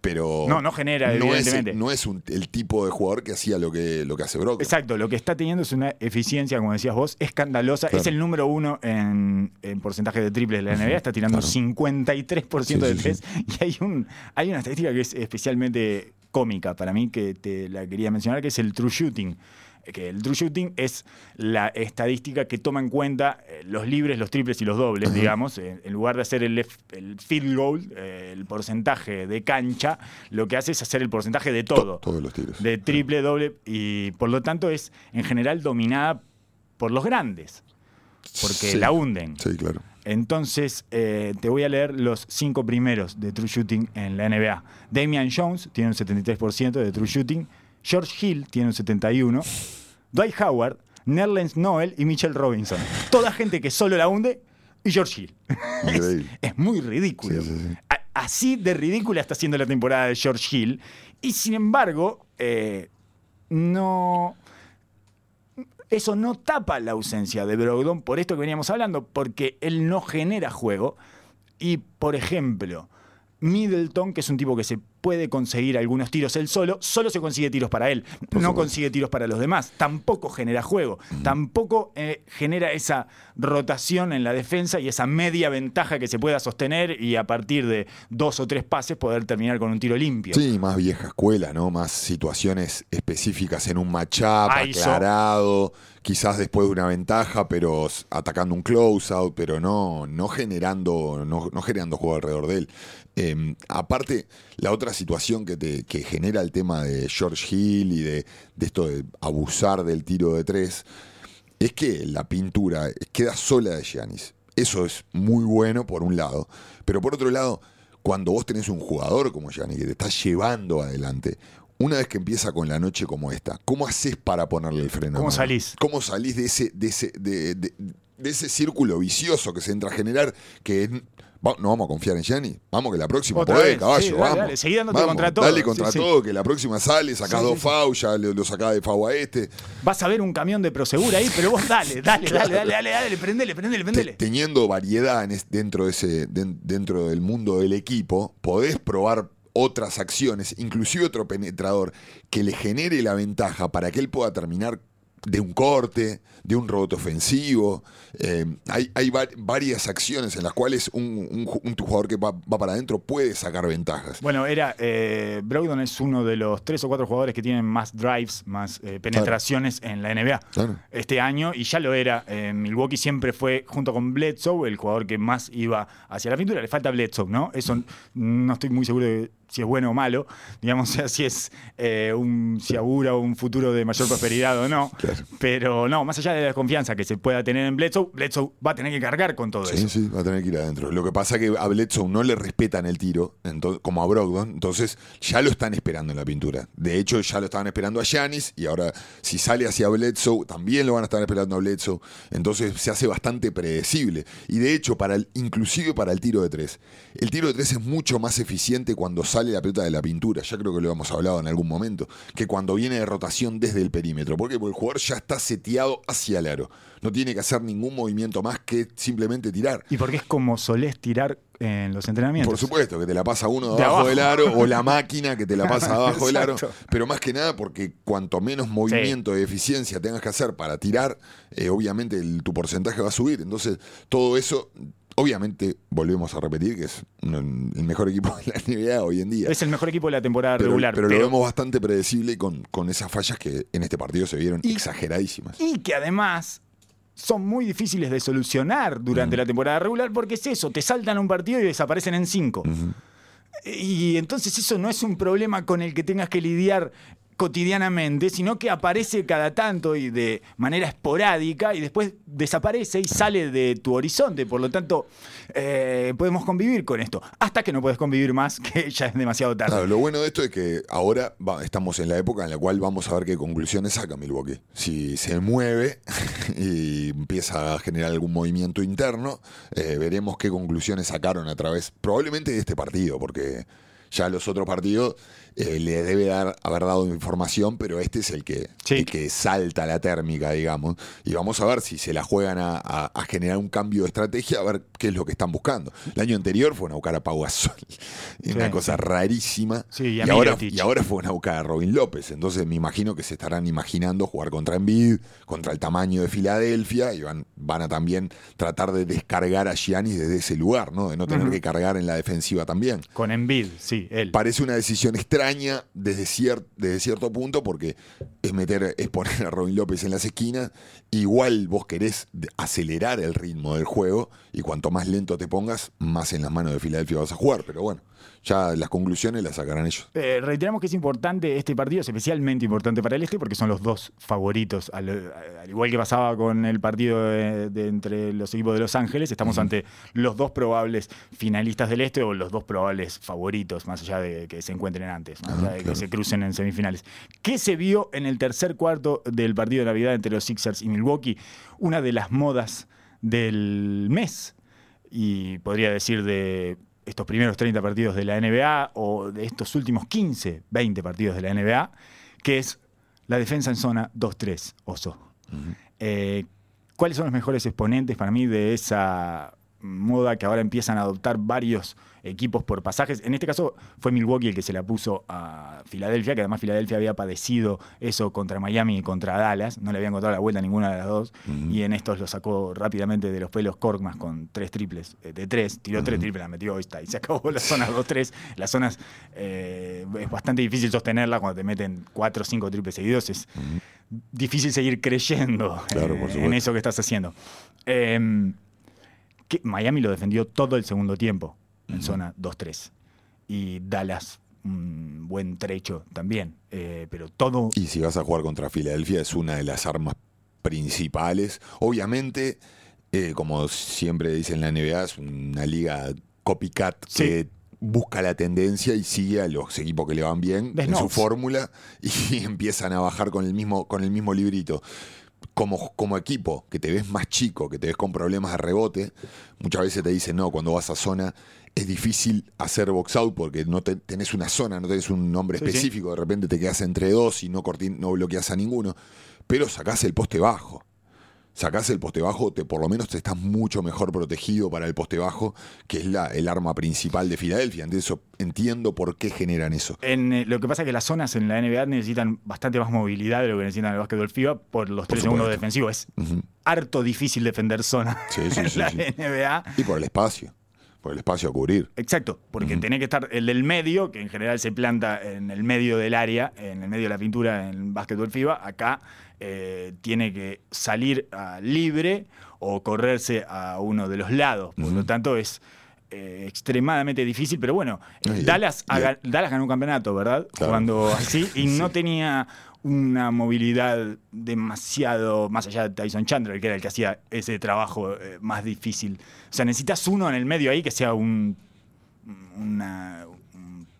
Speaker 3: pero
Speaker 2: No, no genera,
Speaker 3: no es,
Speaker 2: evidentemente.
Speaker 3: no es un- el tipo de jugador que hacía lo que, lo que hace Brock.
Speaker 2: Exacto, lo que está teniendo es una eficiencia, como decías vos, escandalosa.
Speaker 3: Claro.
Speaker 2: Es el número uno en, en porcentaje de triples de la NBA, está tirando
Speaker 3: claro.
Speaker 2: 53%
Speaker 3: Sí,
Speaker 2: de
Speaker 3: sí,
Speaker 2: tres. Y hay, un, hay una estadística que es especialmente cómica para mí, que te la quería mencionar, que es el true shooting. Que el true shooting es la estadística que toma en cuenta eh, los libres, los triples y los dobles, digamos. En, en lugar de hacer el, field goal, eh, el porcentaje de cancha, lo que hace es hacer el porcentaje de
Speaker 3: To-
Speaker 2: todo
Speaker 3: todos los tiros.
Speaker 2: de triple, doble, y por lo tanto es en general dominada por los grandes, porque
Speaker 3: Sí.
Speaker 2: la hunden.
Speaker 3: Sí, claro.
Speaker 2: Entonces, eh, te voy a leer los cinco primeros de True Shooting en la NBA. Damian Jones tiene un 73% de True Shooting. George Hill tiene un 71%. Dwight Howard, Nerlens Noel y Mitchell Robinson. Toda gente que solo la hunde y George Hill. es, muy ridículo.
Speaker 3: Sí, sí, sí.
Speaker 2: A- Así de ridícula está siendo la temporada de George Hill. Y sin embargo, eh, no. Eso no tapa la ausencia de Brogdon por esto que veníamos hablando, porque él no genera juego. Y, por ejemplo, Middleton, que es un tipo que se puede conseguir algunos tiros él solo, solo se consigue tiros para él, no
Speaker 3: supuesto.
Speaker 2: consigue tiros para los demás, tampoco genera juego, tampoco eh, genera esa rotación en la defensa y esa media ventaja que se pueda sostener y a partir de dos o tres pases poder terminar con un tiro limpio.
Speaker 3: Sí, más vieja escuela, ¿no? Más situaciones específicas en un matchup,
Speaker 2: ISO.
Speaker 3: aclarado, quizás después de una ventaja, pero atacando un closeout, pero no, no generando, no, no generando juego alrededor de él. Eh, aparte, la otra situación que, te, que genera el tema de George Hill y de, de esto de abusar del tiro de tres, es que la pintura queda sola de Giannis. Eso es muy bueno por un lado. Pero por otro lado, cuando vos tenés un jugador como Giannis que te está llevando adelante, una vez que empieza con la noche como esta, ¿cómo haces para ponerle el freno? a
Speaker 2: ¿Cómo salís?
Speaker 3: ¿Cómo salís de ese, de ese, de, de- de ese círculo vicioso que se entra a generar? Que va- no vamos a confiar en Giannis. Vamos que la próxima
Speaker 2: Otra
Speaker 3: podés,
Speaker 2: vez,
Speaker 3: caballo.
Speaker 2: sí, dale,
Speaker 3: vamos.
Speaker 2: dale, seguí dándote
Speaker 3: Vamos,
Speaker 2: contra todo.
Speaker 3: Dale contra
Speaker 2: sí.
Speaker 3: todo, que la próxima sale, sacás dos fouls, ya lo, lo sacás de foul a este.
Speaker 2: Vas a ver un camión de Prosegura ahí, pero vos dale, dale, dale, dale, dale, dale, prendele, prendele,
Speaker 3: Te-
Speaker 2: prendele.
Speaker 3: teniendo variedad en es- dentro, de ese, den- dentro del mundo del equipo, podés probar otras acciones, inclusive otro penetrador, que le genere la ventaja para que él pueda terminar de un corte, de un rebote ofensivo. Eh, hay hay va- varias acciones en las cuales un, un ju- un jugador que va, va para adentro puede sacar ventajas.
Speaker 2: Bueno, era. Eh, Brogdon es uno de los tres o cuatro jugadores que tienen más drives, más eh, penetraciones en la NBA
Speaker 3: Claro.
Speaker 2: este año, y ya lo era. Eh, Milwaukee siempre fue, junto con Bledsoe, el jugador que más iba hacia la pintura. Le falta Bledsoe, ¿no? Eso no estoy muy seguro de si es bueno o malo, digamos, o sea, si es eh, un, si augura un futuro de mayor prosperidad o no.
Speaker 3: Claro.
Speaker 2: Pero no, más allá de la confianza que se pueda tener en Bledsoe, Bledsoe va a tener que cargar con todo
Speaker 3: Sí,
Speaker 2: eso.
Speaker 3: sí, va a tener que ir adentro. Lo que pasa es que a Bledsoe no le respetan el tiro, como a Brogdon, entonces ya lo están esperando en la pintura. De hecho, ya lo estaban esperando a Giannis y ahora si sale hacia Bledsoe, también lo van a estar esperando a Bledsoe. Entonces se hace bastante predecible. Y de hecho, para el, inclusive para el tiro de tres. El tiro de tres es mucho más eficiente cuando sale la pelota de la pintura. Ya creo que lo hemos hablado en algún momento. Que cuando viene de rotación desde el perímetro. ¿Por qué? Porque el jugador ya está seteado hacia el aro. No tiene que hacer ningún movimiento más que simplemente tirar.
Speaker 2: Y porque es como solés tirar en los entrenamientos.
Speaker 3: Por supuesto, que te la pasa uno
Speaker 2: De
Speaker 3: debajo
Speaker 2: abajo.
Speaker 3: del aro o la máquina que te la pasa abajo del aro. Pero más que nada porque cuanto menos movimiento y eficiencia tengas que hacer para tirar, eh, obviamente el- tu porcentaje va a subir. Entonces, todo eso, obviamente, volvemos a repetir que es el mejor equipo de la NBA hoy en día.
Speaker 2: Es el mejor equipo de la temporada
Speaker 3: pero,
Speaker 2: regular.
Speaker 3: pero
Speaker 2: pero-
Speaker 3: lo vemos bastante predecible con, con esas fallas que en este partido se vieron
Speaker 2: Y-
Speaker 3: exageradísimas.
Speaker 2: Y que además son muy difíciles de solucionar durante la temporada regular porque es eso, te saltan un partido y desaparecen en cinco. Y entonces eso no es un problema con el que tengas que lidiar cotidianamente, sino que aparece cada tanto y de manera esporádica y después desaparece y sale de tu horizonte. Por lo tanto, eh, podemos convivir con esto. Hasta que no puedes convivir más, que ya es demasiado tarde.
Speaker 3: Claro, lo bueno de esto es que ahora estamos en la época en la cual vamos a ver qué conclusiones saca Milwaukee. Si se mueve y empieza a generar algún movimiento interno, eh, veremos qué conclusiones sacaron a través, probablemente de este partido, porque ya los otros partidos eh, le debe dar, haber dado información, pero este es el que,
Speaker 2: Sí.
Speaker 3: el que salta la térmica, digamos. Y vamos a ver si se la juegan a, a- a generar un cambio de estrategia, a ver qué es lo que están buscando. El año anterior fueron a buscar a Pau Gasol. Una cosa
Speaker 2: sí.
Speaker 3: rarísima.
Speaker 2: Sí, y
Speaker 3: ahora, y ahora fueron a buscar a Robin López. Entonces me imagino que se estarán imaginando jugar contra Embiid, contra el tamaño de Filadelfia, y van, van a también tratar de descargar a Giannis desde ese lugar, ¿no? De no tener que cargar en la defensiva también.
Speaker 2: Con Embiid, sí, él.
Speaker 3: Parece una decisión extraña desde, cier- desde cierto punto porque es meter, es poner a Robin López en las esquinas. Igual vos querés acelerar el ritmo del juego y cuanto más lento te pongas, más en las manos de Filadelfia vas a jugar. Pero bueno, Ya las conclusiones las sacarán ellos.
Speaker 2: Eh, reiteramos que es importante este partido, es especialmente importante para el este, porque son los dos favoritos. Al, al igual que pasaba con el partido de, de entre los equipos de Los Ángeles, estamos ante los dos probables finalistas del este o los dos probables favoritos, más allá de que se encuentren antes, más
Speaker 3: Ah,
Speaker 2: allá de
Speaker 3: claro.
Speaker 2: que se crucen en semifinales. ¿Qué se vio en el tercer cuarto del partido de Navidad entre los Sixers y Milwaukee? Una de las modas del mes, y podría decir de estos primeros 30 partidos de la NBA o de estos últimos 15, 20 partidos de la NBA, que es la defensa en zona 2-3, oso. Eh, ¿Cuáles son los mejores exponentes para mí de esa moda que ahora empiezan a adoptar varios equipos por pasajes? En este caso fue Milwaukee el que se la puso a Filadelfia, que además Filadelfia había padecido eso contra Miami y contra Dallas, no le habían encontrado la vuelta a ninguna de las dos, y en estos lo sacó rápidamente de los pelos Korkmaz con tres triples, eh, de tres, tiró tres triples, la metió, ahí está, y se acabó la zona 2-3. Las zonas eh, es bastante difícil sostenerla cuando te meten cuatro o cinco triples seguidos, es difícil seguir creyendo
Speaker 3: Claro,
Speaker 2: eh, en eso que estás haciendo. Que Miami lo defendió todo el segundo tiempo en zona 2-3. Y Dallas un buen trecho también. Eh, pero todo.
Speaker 3: Y si vas a jugar contra Filadelfia es una de las armas principales. Obviamente, eh, como siempre dicen la NBA, es una liga copycat
Speaker 2: Sí.
Speaker 3: que busca la tendencia y sigue a los equipos que le van bien
Speaker 2: The
Speaker 3: en su fórmula y empiezan a bajar con el mismo, con el mismo librito. Como, como equipo, que te ves más chico, que te ves con problemas de rebote, muchas veces te dicen, no, cuando vas a zona es difícil hacer box out porque no te- tenés una zona, no tenés un nombre
Speaker 2: Sí, sí.
Speaker 3: específico, de repente te quedas entre dos y no, corti- no bloqueas a ninguno, pero sacás el poste bajo. Sacás el poste bajo, te, por lo menos te estás mucho mejor protegido para el poste bajo, que es la, el arma principal de Filadelfia. Entonces entiendo por qué generan eso.
Speaker 2: En, eh, lo que pasa es que las zonas en la NBA necesitan bastante más movilidad de lo que necesitan el básquetbol FIBA por los tres segundos defensivos. Es harto difícil defender zona
Speaker 3: Sí, sí,
Speaker 2: en
Speaker 3: sí,
Speaker 2: la. NBA.
Speaker 3: Y por el espacio, por el espacio a cubrir.
Speaker 2: Exacto, porque tenés que estar el del medio, que en general se planta en el medio del área, en el medio de la pintura en básquetbol FIBA, acá eh, tiene que salir ah, libre o correrse a uno de los lados. Por lo tanto, es eh, extremadamente difícil, pero bueno, Dallas, Dallas ganó un campeonato, ¿verdad?
Speaker 3: Claro.
Speaker 2: Cuando así, y no tenía una movilidad demasiado más allá de Tyson Chandler, que era el que hacía ese trabajo eh, más difícil. O sea, necesitas uno en el medio ahí que sea un una un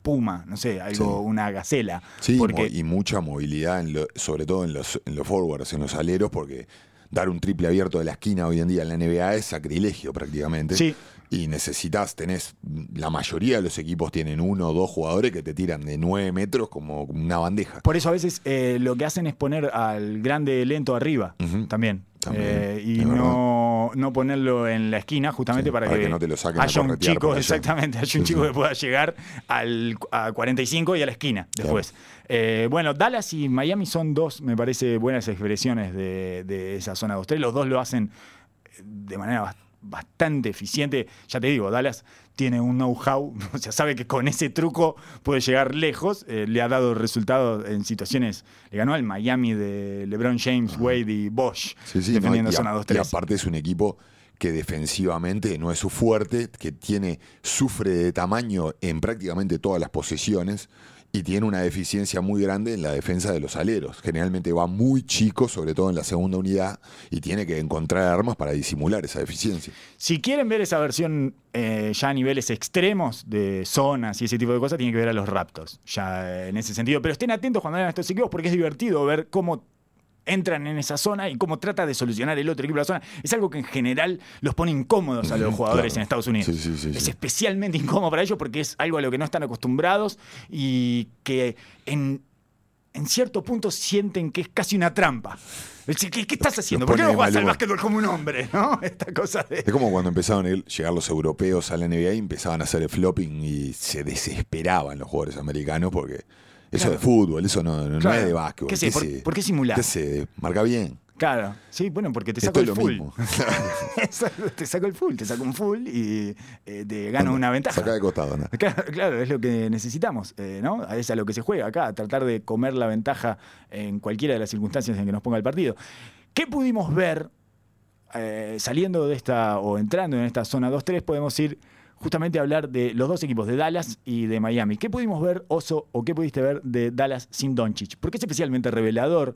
Speaker 2: puma, no sé, algo,
Speaker 3: Sí.
Speaker 2: una gacela.
Speaker 3: Sí,
Speaker 2: porque
Speaker 3: y mucha movilidad, en lo- sobre todo en los, en los forwards, en los aleros, porque dar un triple abierto de la esquina hoy en día en la NBA es sacrilegio prácticamente.
Speaker 2: Sí.
Speaker 3: Y necesitas, tenés, la mayoría de los equipos tienen uno o dos jugadores que te tiran de 9 metros como una bandeja.
Speaker 2: por eso a veces eh, lo que hacen es poner al grande lento arriba también.
Speaker 3: También,
Speaker 2: Eh, y no, no ponerlo en la esquina justamente
Speaker 3: Sí,
Speaker 2: para,
Speaker 3: para
Speaker 2: que,
Speaker 3: que no te lo saquen
Speaker 2: haya un chico, exactamente, haya un chico que pueda llegar al, a 45 y a la esquina después. Eh, bueno, Dallas y Miami son dos, me parece, buenas expresiones de, de esa zona 2-3. Los dos lo hacen de manera bast- bastante eficiente. Ya te digo, Dallas tiene un know-how, o sea, sabe que con ese truco puede llegar lejos. Eh, le ha dado resultados en situaciones. Le ganó al Miami de LeBron James, Wade y Bosch,
Speaker 3: Sí, sí, no,
Speaker 2: defendiendo
Speaker 3: y, a-
Speaker 2: zona
Speaker 3: y
Speaker 2: 2-3.
Speaker 3: aparte es un equipo que defensivamente no es su fuerte, que tiene, sufre de tamaño en prácticamente todas las posesiones y tiene una deficiencia muy grande en la defensa de los aleros. Generalmente va muy chico, sobre todo en la segunda unidad, y tiene que encontrar armas para disimular esa deficiencia.
Speaker 2: Si quieren ver esa versión eh, ya a niveles extremos de zonas y ese tipo de cosas, tienen que ver a los Raptors, ya en ese sentido. Pero estén atentos cuando vean estos equipos porque es divertido ver cómo entran en esa zona y cómo trata de solucionar el otro equipo de la zona. Es algo que en general los pone incómodos a los jugadores
Speaker 3: claro.
Speaker 2: en Estados Unidos.
Speaker 3: Sí, sí, sí,
Speaker 2: es especialmente incómodo para ellos porque es algo a lo que no están acostumbrados y que en, en cierto punto sienten que es casi una trampa. ¿qué, qué estás haciendo? ¿Por qué no juegas al básquetbol como un hombre? ¿no? Esta cosa de...
Speaker 3: Es como cuando empezaron a llegar los europeos a la NBA y empezaban a hacer el flopping y se desesperaban los jugadores americanos porque eso
Speaker 2: Claro.
Speaker 3: de fútbol, eso no, no- no es de básquetbol.
Speaker 2: ¿Qué sé? ¿Por-
Speaker 3: se-
Speaker 2: por qué simular?
Speaker 3: ¿Qué marca bien?
Speaker 2: Claro, sí, bueno, porque te saco el full.
Speaker 3: mismo.
Speaker 2: Te saco el full, te saco un full y eh, te gano una ventaja.
Speaker 3: Saca de costado.
Speaker 2: Claro, claro, es lo que necesitamos, eh, ¿no? Es a lo que se juega acá, tratar de comer la ventaja en cualquiera de las circunstancias en que nos ponga el partido. ¿Qué pudimos ver eh, saliendo de esta o entrando en esta zona 2-3? Podemos ir justamente hablar de los dos equipos, de Dallas y de Miami. ¿Qué pudimos ver, Oso, o qué pudiste ver de Dallas sin Doncic? Porque es especialmente revelador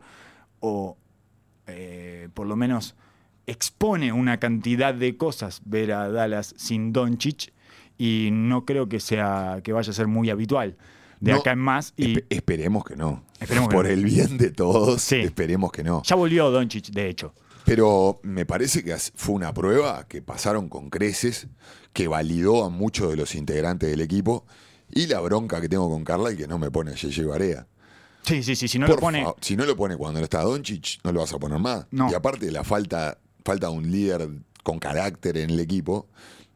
Speaker 2: o eh, por lo menos expone una cantidad de cosas ver a Dallas sin Doncic y no creo que sea que vaya a ser muy habitual de
Speaker 3: No,
Speaker 2: acá en más y
Speaker 3: Espe- esperemos que no.
Speaker 2: Esperemos que
Speaker 3: Por
Speaker 2: no.
Speaker 3: el bien de todos,
Speaker 2: Sí.
Speaker 3: esperemos que no.
Speaker 2: ya volvió Doncic de hecho.
Speaker 3: Pero me parece que fue una prueba que pasaron con creces, que validó a muchos de los integrantes del equipo. Y la bronca que tengo con Carla y que no me pone a Yeye Barea.
Speaker 2: Sí, sí, sí, si no
Speaker 3: Por
Speaker 2: lo pone
Speaker 3: si no lo pone cuando no está Doncic, no lo vas a poner más.
Speaker 2: No.
Speaker 3: Y aparte la falta, falta de un líder con carácter en el equipo,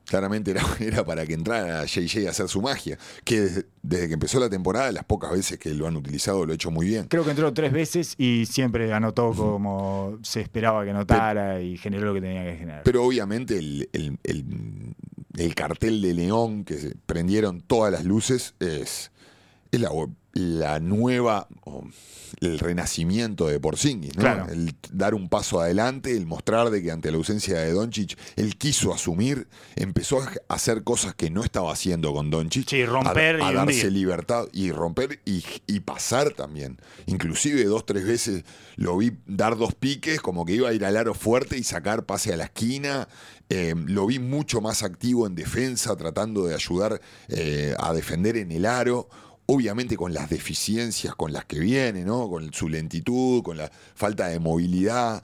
Speaker 3: claramente era, era para que entrara JJ a hacer su magia. Que desde, desde que empezó la temporada, las pocas veces que lo han utilizado, lo ha hecho muy bien.
Speaker 2: Creo que entró tres veces y siempre anotó como se esperaba que anotara y generó lo que tenía que generar.
Speaker 3: Pero obviamente el, el- el- el cartel de León, que se prendieron todas las luces, es, es la, la nueva, el renacimiento de Porzingis, ¿no?
Speaker 2: Claro.
Speaker 3: El dar un paso adelante, el mostrar de que ante la ausencia de Doncic, él quiso asumir, empezó a hacer cosas que no estaba haciendo con Doncic.
Speaker 2: Sí, romper
Speaker 3: a, a
Speaker 2: y
Speaker 3: darse
Speaker 2: hundir.
Speaker 3: libertad y romper y, y pasar también. Inclusive dos, tres veces lo vi dar dos piques, como que iba a ir al aro fuerte y sacar pase a la esquina. Eh, lo vi mucho más activo en defensa, tratando de ayudar eh, a defender en el aro. Obviamente con las deficiencias con las que viene, ¿no? Con su lentitud, con la falta de movilidad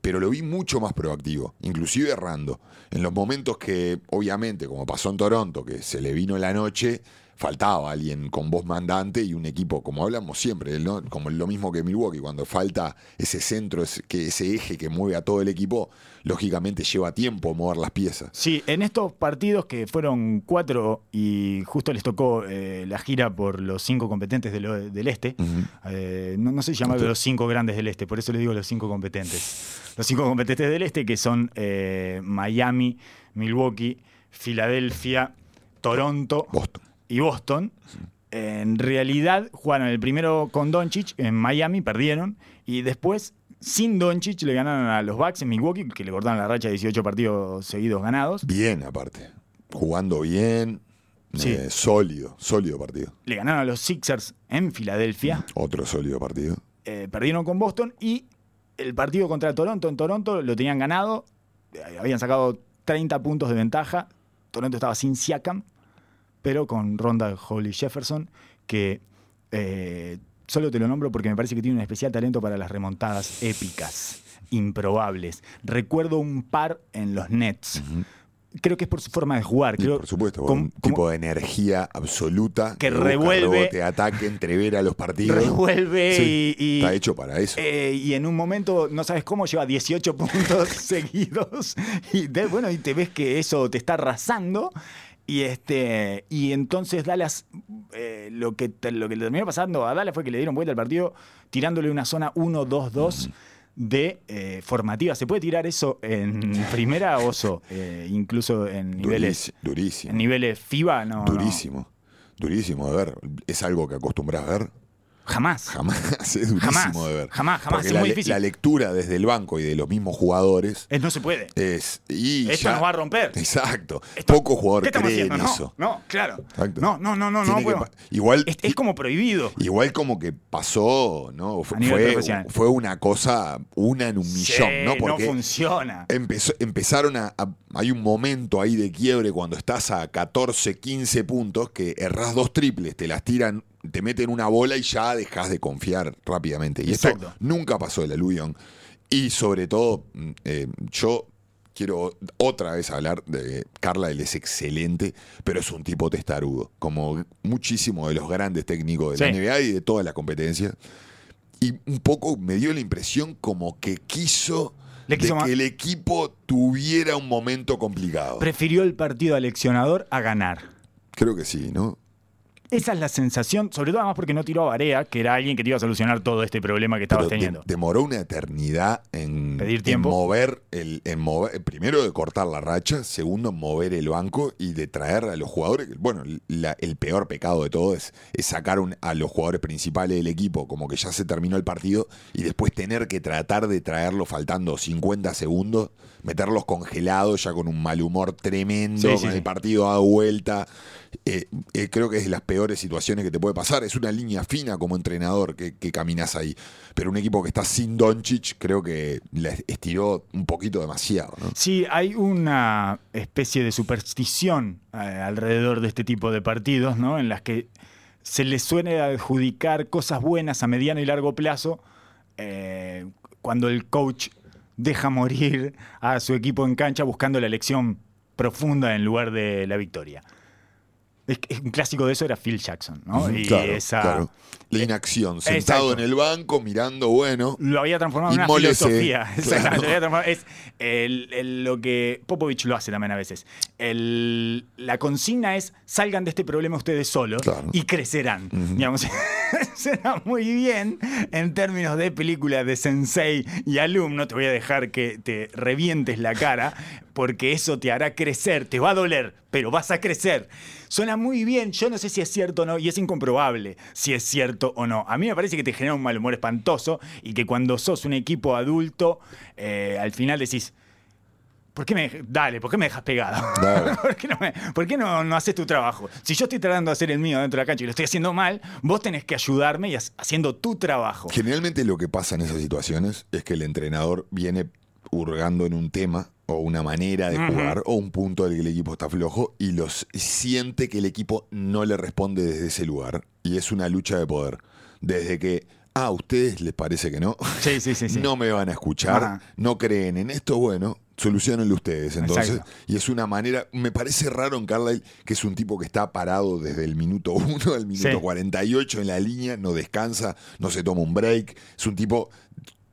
Speaker 3: pero lo vi mucho más proactivo, inclusive errando. En los momentos que, obviamente, como pasó en Toronto, que se le vino la noche, faltaba alguien con voz mandante y un equipo, como hablamos siempre, ¿no? como lo mismo que Milwaukee, cuando falta ese centro, ese, que, ese eje que mueve a todo el equipo, lógicamente lleva tiempo mover las piezas.
Speaker 2: Sí, en estos partidos que fueron cuatro y justo les tocó eh, la gira por los cinco competentes del, este, eh, no, no sé llamarlo los cinco grandes del este, por eso les digo los cinco competentes. Los cinco competentes del este que son eh, Miami, Milwaukee, Filadelfia, Toronto
Speaker 3: Boston.
Speaker 2: Y Boston. En realidad jugaron el primero con Doncic en Miami, perdieron, y después sin Doncic le ganaron a los Bucks en Milwaukee, que le cortaron la racha de 18 partidos seguidos ganados.
Speaker 3: Bien, aparte. Jugando bien,
Speaker 2: Sí.
Speaker 3: eh, sólido, sólido partido.
Speaker 2: Le ganaron a los Sixers en Filadelfia,
Speaker 3: Otro sólido partido.
Speaker 2: eh, perdieron con Boston y el partido contra Toronto en Toronto lo tenían ganado, eh, habían sacado 30 puntos de ventaja, Toronto estaba sin Siakam, pero con Ronda Holly Jefferson, que eh, solo te lo nombro porque me parece que tiene un especial talento para las remontadas épicas, improbables. Recuerdo un par en los Nets. Creo que es por su forma de jugar. Creo-
Speaker 3: por supuesto, un
Speaker 2: como-
Speaker 3: tipo de energía absoluta
Speaker 2: Que
Speaker 3: busca
Speaker 2: revuelve-
Speaker 3: rebote, ataque, entrevera los partidos.
Speaker 2: revuelve
Speaker 3: Sí,
Speaker 2: y, y-
Speaker 3: Está hecho para eso.
Speaker 2: Eh, y en un momento, no sabes cómo, lleva 18 puntos seguidos. Y de- bueno, y te ves que eso te está arrasando. Y este y entonces Dallas, eh, lo, que, lo que le terminó pasando a Dallas fue que le dieron vuelta al partido tirándole una zona 1-2-2 de eh, formativa. ¿Se puede tirar eso en primera oso? Eh, incluso en niveles,
Speaker 3: Durísimo.
Speaker 2: En niveles FIBA, no. no.
Speaker 3: durísimo. Durísimo de ver. Es algo que acostumbras a ver.
Speaker 2: Jamás.
Speaker 3: Jamás. Es durísimo
Speaker 2: Jamás,
Speaker 3: de ver.
Speaker 2: jamás, jamás,
Speaker 3: Porque
Speaker 2: es
Speaker 3: la,
Speaker 2: muy difícil.
Speaker 3: la lectura desde el banco y de los mismos jugadores
Speaker 2: no se puede.
Speaker 3: es. Y
Speaker 2: Esto
Speaker 3: ya-
Speaker 2: nos va a romper.
Speaker 3: Exacto.
Speaker 2: Esto-
Speaker 3: Poco jugador
Speaker 2: ¿Qué estamos
Speaker 3: cree en
Speaker 2: haciendo? No,
Speaker 3: eso.
Speaker 2: No, claro.
Speaker 3: Exacto.
Speaker 2: No, no, no, no, no.
Speaker 3: igual,
Speaker 2: Es, es como prohibido.
Speaker 3: Igual como que pasó, ¿no? Fue, fue, una cosa, una en un millón,
Speaker 2: Sí,
Speaker 3: ¿no? Porque
Speaker 2: funciona.
Speaker 3: empezó- empezaron a, a- Hay un momento ahí de quiebre cuando estás a 14, 15 puntos que errás dos triples, te las tiran, te meten una bola y ya dejas de confiar rápidamente. Y
Speaker 2: Exacto.
Speaker 3: esto nunca pasó en la Luyon. Y sobre todo, mm, eh, yo quiero otra vez hablar de Carla, él es excelente, pero es un tipo testarudo, como muchísimos de los grandes técnicos de la. NBA y de todas las competencias. Y un poco me dio la impresión como que quiso,
Speaker 2: Le quiso
Speaker 3: de
Speaker 2: ma-
Speaker 3: que el equipo tuviera un momento complicado.
Speaker 2: Prefirió el partido aleccionador a ganar.
Speaker 3: Creo que sí, ¿no?
Speaker 2: Esa es la sensación, sobre todo además porque no tiró a Barea, que era alguien que te iba a solucionar todo este problema que estabas teniendo.
Speaker 3: demoró una eternidad en,
Speaker 2: Pedir
Speaker 3: en
Speaker 2: tiempo.
Speaker 3: mover el, en mover, primero de cortar la racha, segundo en mover el banco y de traer a los jugadores. Bueno, la- el peor pecado de todo es, es sacar un- a los jugadores principales del equipo, como que ya se terminó el partido, y después tener que tratar de traerlos faltando 50 segundos, meterlos congelados ya con un mal humor tremendo,
Speaker 2: Sí, sí,
Speaker 3: con
Speaker 2: sí.
Speaker 3: el partido dado vuelta. Eh, eh, creo que es de las peores situaciones que te puede pasar. Es una línea fina como entrenador que, que caminas ahí. Pero un equipo que está sin Doncic, creo que la estiró un poquito demasiado. ¿no?
Speaker 2: Sí, hay una especie de superstición eh, alrededor de este tipo de partidos, ¿no? En las que se les suele adjudicar cosas buenas a mediano y largo plazo cuando el coach deja morir a su equipo en cancha buscando la elección profunda en lugar de la victoria. Un clásico de eso era Phil Jackson, ¿no? Y
Speaker 3: claro,
Speaker 2: esa
Speaker 3: claro. La inacción, sentado
Speaker 2: exacto.
Speaker 3: en el banco, mirando, bueno.
Speaker 2: lo había transformado en una filosofía.
Speaker 3: claro.
Speaker 2: Lo es el- el- lo que Popovich lo hace también a veces. El- la consigna es salgan de este problema ustedes solos y crecerán. Digamos, será muy bien en términos de película de sensei y alumno. Te voy a dejar que te revientes la cara porque eso te hará crecer. Te va a doler, pero vas a crecer. Suena muy bien. Yo no sé si es cierto o no y es incomprobable si es cierto o no. A mí me parece que te genera un mal humor espantoso y que cuando sos un equipo adulto, eh, al final decís. ¿Por qué me dale, ¿por qué me dejas pegado? ¿Por qué, no, me- por qué no, no haces tu trabajo? Si yo estoy tratando de hacer el mío dentro de la cancha y lo estoy haciendo mal, vos tenés que ayudarme y ha- haciendo tu trabajo.
Speaker 3: Generalmente lo que pasa en esas situaciones es que el entrenador viene hurgando en un tema o una manera de jugar o un punto del que el equipo está flojo y los siente que el equipo no le responde desde ese lugar y es una lucha de poder. Desde que, ah, a ustedes les parece que no,
Speaker 2: Sí, sí, sí. sí.
Speaker 3: no me van a escuchar,
Speaker 2: Ajá.
Speaker 3: no creen en esto, bueno, solucionenlo ustedes. Entonces,
Speaker 2: Exacto.
Speaker 3: y es una manera, me parece raro en Carlisle que es un tipo que está parado desde el minuto 1 al minuto
Speaker 2: Sí.
Speaker 3: 48 en la línea, no descansa, no se toma un break, es un tipo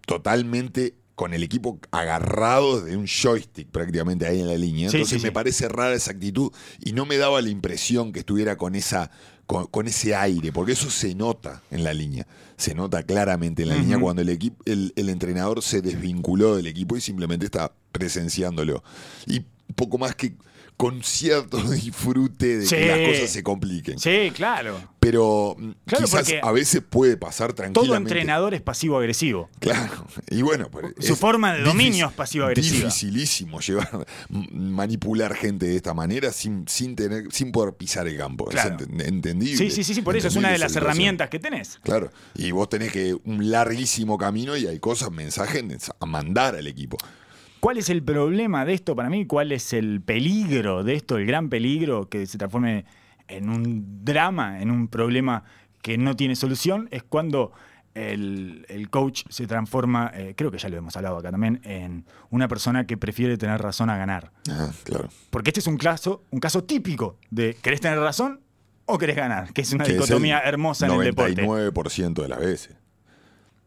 Speaker 3: totalmente con el equipo agarrado de un joystick prácticamente ahí en la línea.
Speaker 2: Sí,
Speaker 3: Entonces
Speaker 2: sí,
Speaker 3: me
Speaker 2: sí.
Speaker 3: parece rara esa actitud y no me daba la impresión que estuviera con esa con, con ese aire, porque eso se nota en la línea. Se nota claramente en la línea cuando el, equipo, el, el entrenador se desvinculó del equipo y simplemente está presenciándolo. Y poco más que con cierto disfrute de
Speaker 2: Sí.
Speaker 3: que las cosas se compliquen.
Speaker 2: Sí, claro.
Speaker 3: Pero mm,
Speaker 2: Claro,
Speaker 3: quizás a veces puede pasar
Speaker 2: Todo
Speaker 3: tranquilamente.
Speaker 2: entrenador es pasivo-agresivo.
Speaker 3: Claro, y bueno,
Speaker 2: Su forma de dominio
Speaker 3: difícil-
Speaker 2: es pasivo-agresiva.
Speaker 3: Dificilísimo llevar, manipular gente de esta manera sin, sin tener, sin poder pisar el campo.
Speaker 2: Claro.
Speaker 3: Es entendible.
Speaker 2: Sí, sí, sí, sí, por eso es una de las herramientas que tenés.
Speaker 3: Claro, y vos tenés que un larguísimo camino y hay cosas, mensajes a mandar al equipo.
Speaker 2: ¿Cuál es el problema de esto para mí? ¿Cuál es el peligro de esto, el gran peligro que se transforme en un drama, en un problema que no tiene solución? Es cuando el, el coach se transforma, eh, creo que ya lo hemos hablado acá también, en una persona que prefiere tener razón a ganar.
Speaker 3: Ah, claro.
Speaker 2: Porque este es un caso, un caso típico de ¿querés tener razón o querés ganar? Que es una
Speaker 3: Que
Speaker 2: dicotomía hermosa en el deporte.
Speaker 3: 99% de las veces.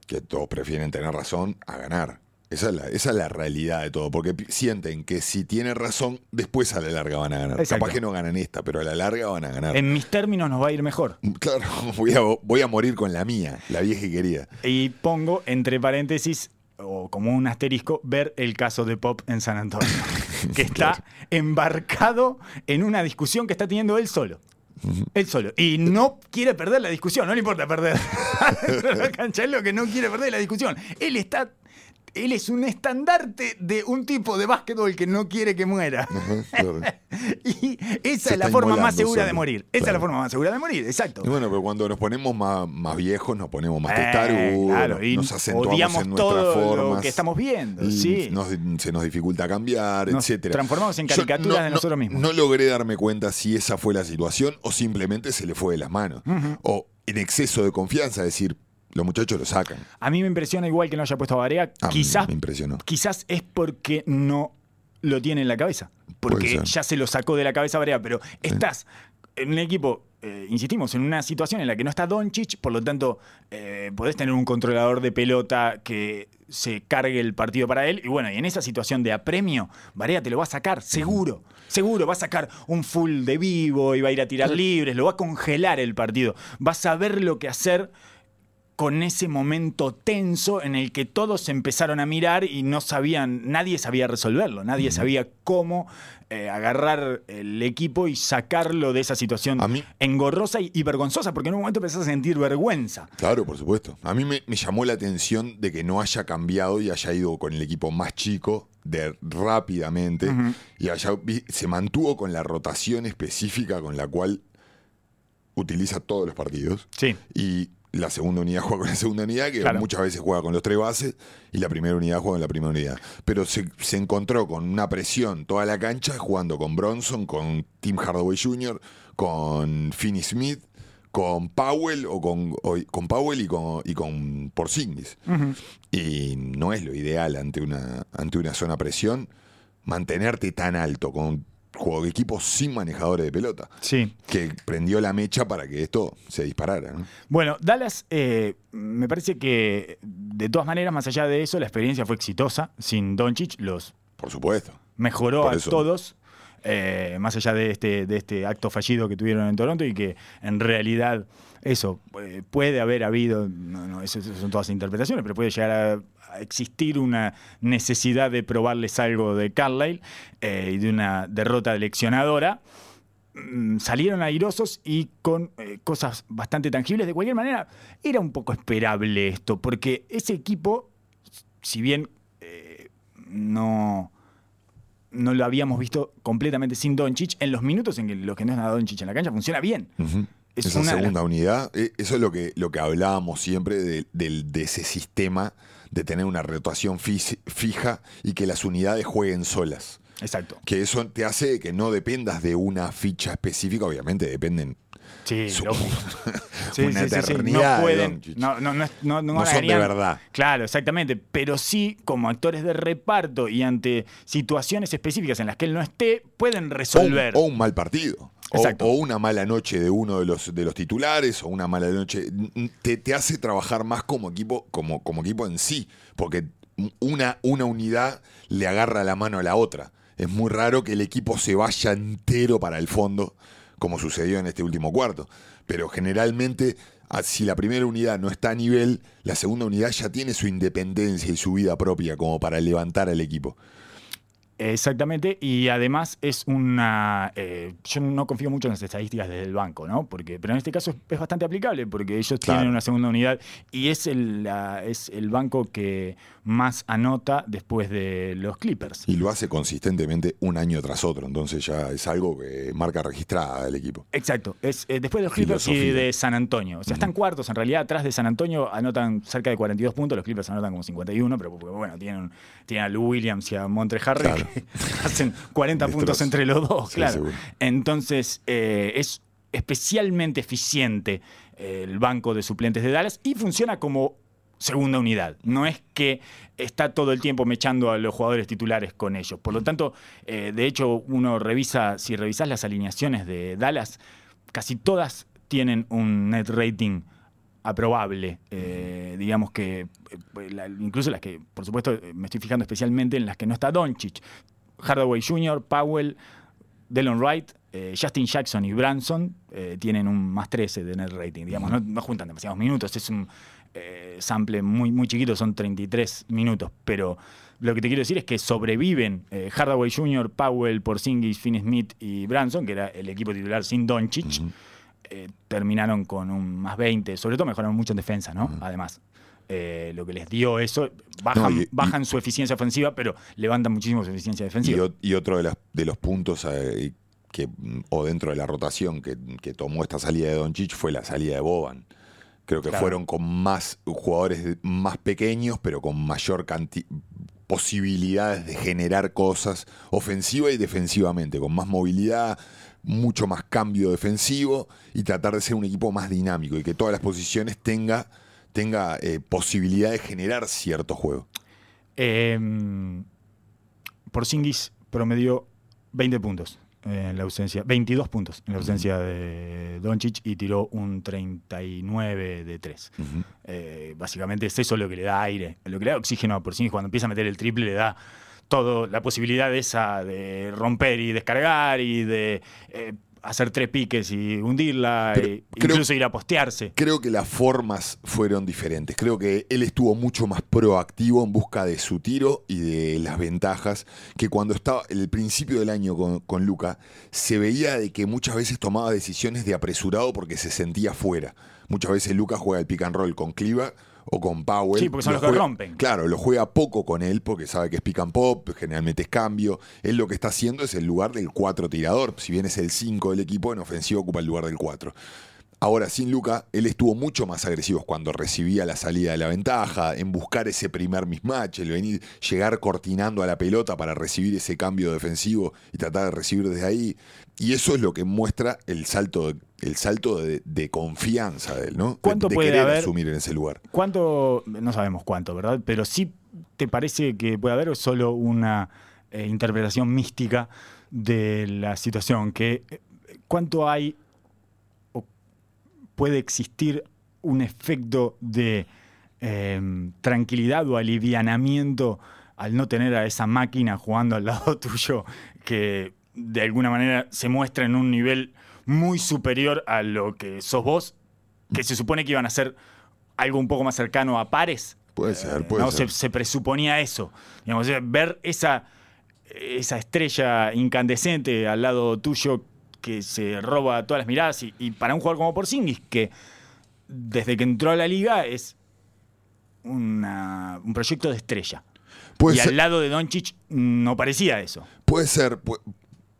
Speaker 3: Que todos prefieren tener razón a ganar. Esa es, la, esa es la realidad de todo, porque sienten que si tienen razón, después a la larga van a ganar.
Speaker 2: Exacto.
Speaker 3: Capaz que no ganan esta, pero a la larga van a ganar.
Speaker 2: En mis términos nos va a ir mejor.
Speaker 3: Claro, voy a, voy a morir con la mía, la vieja y querida.
Speaker 2: Y pongo entre paréntesis, o como un asterisco, ver el caso de Pop en San Antonio, que está
Speaker 3: Claro.
Speaker 2: embarcado en una discusión que está teniendo él solo. Él solo. Y no quiere perder la discusión, no le importa perder. La cancha es lo que no quiere perder la discusión. Él está. Él es un estandarte de un tipo de básquetbol que no quiere que muera.
Speaker 3: Claro.
Speaker 2: Y esa
Speaker 3: Se
Speaker 2: es la forma más segura de morir. Esa es la
Speaker 3: Claro.
Speaker 2: forma más segura de morir, exacto.
Speaker 3: Y bueno, pero cuando nos ponemos más, más viejos, nos ponemos más
Speaker 2: Eh,
Speaker 3: testarudos,
Speaker 2: claro, y
Speaker 3: nos acentuamos en nuestras formas.
Speaker 2: lo que estamos viendo,
Speaker 3: y
Speaker 2: sí.
Speaker 3: nos- se nos dificulta cambiar,
Speaker 2: Nos
Speaker 3: etcétera.
Speaker 2: transformamos en caricaturas de nosotros mismos.
Speaker 3: No logré darme cuenta si esa fue la situación o simplemente se le fue de las manos. O en exceso de confianza, decir, los muchachos lo sacan.
Speaker 2: A mí me impresiona igual que no haya puesto a Barea.
Speaker 3: A
Speaker 2: Quizás,
Speaker 3: me impresionó.
Speaker 2: quizás es porque no lo tiene en la cabeza. Porque ya se lo sacó de la cabeza a Barea, pero estás en un equipo eh, insistimos, en una situación en la que no está Doncic, por lo tanto, eh, podés tener un controlador de pelota que se cargue el partido para él. Y bueno, y en esa situación de apremio, Varea te lo va a sacar, seguro. Seguro, va a sacar un full de vivo y va a ir a tirar libres, lo va a congelar el partido. Va a saber lo que hacer con ese momento tenso en el que todos empezaron a mirar y no sabían, nadie sabía resolverlo, nadie sabía cómo eh, agarrar el equipo y sacarlo de esa situación
Speaker 3: A mí-
Speaker 2: engorrosa y, y vergonzosa, porque en un momento empezás a sentir vergüenza.
Speaker 3: Claro, por supuesto. A mí me, me llamó la atención de que no haya cambiado y haya ido con el equipo más chico de rápidamente y vi- se mantuvo con la rotación específica con la cual utiliza todos los partidos.
Speaker 2: Sí.
Speaker 3: Y la segunda unidad juega con la segunda unidad, que
Speaker 2: Claro.
Speaker 3: muchas veces juega con los tres bases, y la primera unidad juega con la primera unidad. Pero se, se encontró con una presión toda la cancha jugando con Bronson, con Tim Hardaway Jr., con Finney Smith, con Powell o con, o- con Powell y con, y con Porzingis. Y no es lo ideal ante una, ante una zona presión mantenerte tan alto con juego de equipo sin manejadores de pelota
Speaker 2: Sí.
Speaker 3: que prendió la mecha para que esto se disparara. ¿no?
Speaker 2: Bueno, Dallas, eh, me parece que de todas maneras, más allá de eso, la experiencia fue exitosa. Sin Doncic, los
Speaker 3: Por supuesto.
Speaker 2: mejoró
Speaker 3: Por
Speaker 2: a
Speaker 3: eso.
Speaker 2: todos, eh, más allá de este, de este acto fallido que tuvieron en Toronto y que en realidad eso eh, puede haber habido, no, no, eso, eso son todas interpretaciones, pero puede llegar a existir una necesidad de probarles algo de Carlisle eh, y de una derrota leccionadora. Mm, Salieron airosos y con eh, cosas bastante tangibles. De cualquier manera, era un poco esperable esto, porque ese equipo, si bien eh, no, no lo habíamos visto completamente sin Doncic, en los minutos en que los que no está Doncic en la cancha funciona bien.
Speaker 3: Ujú.
Speaker 2: Es
Speaker 3: Esa
Speaker 2: una
Speaker 3: segunda unidad, eso es lo que, lo que hablábamos siempre de, de ese sistema de tener una rotación fija y que las unidades jueguen solas.
Speaker 2: Exacto.
Speaker 3: Que eso te hace que no dependas de una ficha específica, obviamente dependen
Speaker 2: Sí. Sí,
Speaker 3: Una
Speaker 2: sí,
Speaker 3: eternidad
Speaker 2: No pueden. No, no, no, no, no
Speaker 3: No son de verdad.
Speaker 2: Claro, exactamente. Pero sí, como actores de reparto y ante situaciones específicas en las que él no esté, pueden
Speaker 3: o un,
Speaker 2: resolver.
Speaker 3: o un mal partido. O,
Speaker 2: Exacto.
Speaker 3: o una mala noche de uno de los, de los titulares, o una mala noche. Te, te hace trabajar más como equipo, como, como equipo en sí. Porque una, una unidad le agarra la mano a la otra. Es muy raro que el equipo se vaya entero para el fondo, como sucedió en este último cuarto. Pero generalmente, ah, si la primera unidad no está a nivel, la segunda unidad ya tiene su independencia y su vida propia como para levantar al equipo.
Speaker 2: Exactamente, y además es una... eh, yo no confío mucho en las estadísticas del banco, ¿no? Porque, pero en este caso es, es bastante aplicable porque ellos
Speaker 3: Claro.
Speaker 2: tienen una segunda unidad y es el, la- es el banco que más anota después de los Clippers.
Speaker 3: Y lo hace consistentemente un año tras otro. Entonces ya es algo que marca registrada del equipo.
Speaker 2: Exacto, es eh, después de los Clippers y de San Antonio. O sea, están cuartos en realidad, atrás de San Antonio anotan cerca de 42 puntos, los Clippers anotan como 51, pero bueno, tienen, tienen a Lou Williams y a Montre Harry
Speaker 3: Claro.
Speaker 2: hacen 40 puntos entre los dos,
Speaker 3: Sí,
Speaker 2: claro.
Speaker 3: seguro.
Speaker 2: Entonces, eh, es especialmente eficiente eh, el banco de suplentes de Dallas y funciona como segunda unidad. No es que está todo el tiempo mechando a los jugadores titulares con ellos. Por lo tanto, eh, de hecho, uno revisa, si revisas las alineaciones de Dallas, casi todas tienen un net rating aprobable. Eh, digamos que, eh, la- incluso las que, por supuesto, eh, me estoy fijando especialmente en las que no está Doncic. Hardaway Jr., Powell, Delon Wright, eh, Justin Jackson y Branson eh, tienen un más 13 de net rating. Digamos, no, no juntan demasiados minutos, es un sample muy, muy chiquito, son 33 minutos. Pero lo que te quiero decir es que sobreviven Hardaway Jr., Powell, Porzingis, Finney Smith y Branson, que era el equipo titular sin Doncic. Eh, terminaron con un más 20, sobre todo mejoraron mucho en defensa, ¿no? Además. eh, lo que les dio eso, bajan,
Speaker 3: No, y- y-
Speaker 2: bajan su eficiencia ofensiva, pero levantan muchísimo su eficiencia defensiva.
Speaker 3: y otro de, las- de los puntos eh, que, o dentro de la rotación que, que tomó esta salida de Doncic fue la salida de Boban. Creo que
Speaker 2: Claro.
Speaker 3: fueron con más jugadores más pequeños, pero con mayor posibilidades de generar cosas ofensiva y defensivamente, con más movilidad, mucho más cambio defensivo y tratar de ser un equipo más dinámico y que todas las posiciones tenga, tenga eh, posibilidad de generar cierto juego.
Speaker 2: Eh, Porzingis promedió 20 puntos. eh, en la ausencia, 22 puntos en la ausencia de Doncic y tiró un 39 de 3.
Speaker 3: Ujú.
Speaker 2: Eh, básicamente es eso lo que le da aire, lo que le da oxígeno a Porzingis cuando empieza a meter el triple le da todo la posibilidad esa de romper y descargar y de eh, hacer tres piques y hundirla, e
Speaker 3: creo-
Speaker 2: incluso ir a postearse.
Speaker 3: Creo que las formas fueron diferentes. Creo que él estuvo mucho más proactivo en busca de su tiro y de las ventajas que cuando estaba el principio del año con, con Luca se veía de que muchas veces tomaba decisiones de apresurado porque se sentía fuera. Muchas veces Luca juega el pick and roll con Cliva o con Powell.
Speaker 2: Sí, porque son
Speaker 3: Lo
Speaker 2: los que rompen.
Speaker 3: Claro, lo juega poco con él porque sabe que es pick and pop, generalmente es cambio. Él lo que está haciendo es el lugar del 4 tirador. Si bien es el 5 del equipo, en ofensivo ocupa el lugar del 4. Ahora, sin Luca, él estuvo mucho más agresivo cuando recibía la salida de la ventaja, en buscar ese primer mismatch, el venir, llegar cortinando a la pelota para recibir ese cambio defensivo y tratar de recibir desde ahí. Y eso es lo que muestra el salto, el salto de, de confianza de él, ¿no?
Speaker 2: ¿Cuánto
Speaker 3: de,
Speaker 2: puede
Speaker 3: querer
Speaker 2: haber?
Speaker 3: asumir en ese lugar.
Speaker 2: ¿Cuánto? No sabemos cuánto, ¿verdad? Pero sí te parece que puede haber o es solo una eh, interpretación mística de la situación. Que, eh, ¿Cuánto hay o puede existir un efecto de eh, tranquilidad o alivianamiento al no tener a esa máquina jugando al lado tuyo que de alguna manera se muestra en un nivel muy superior a lo que sos vos, que se supone que iban a ser algo un poco más cercano a pares?
Speaker 3: Puede ser, puede
Speaker 2: no,
Speaker 3: ser.
Speaker 2: Se, se presuponía eso. Digamos, eh, ver esa, esa estrella incandescente al lado tuyo que se roba todas las miradas y, y para un jugador como Porzingis que desde que entró a la liga es una- un proyecto de estrella.
Speaker 3: Puede
Speaker 2: y
Speaker 3: ser,
Speaker 2: al lado de Doncic no parecía eso.
Speaker 3: puede ser,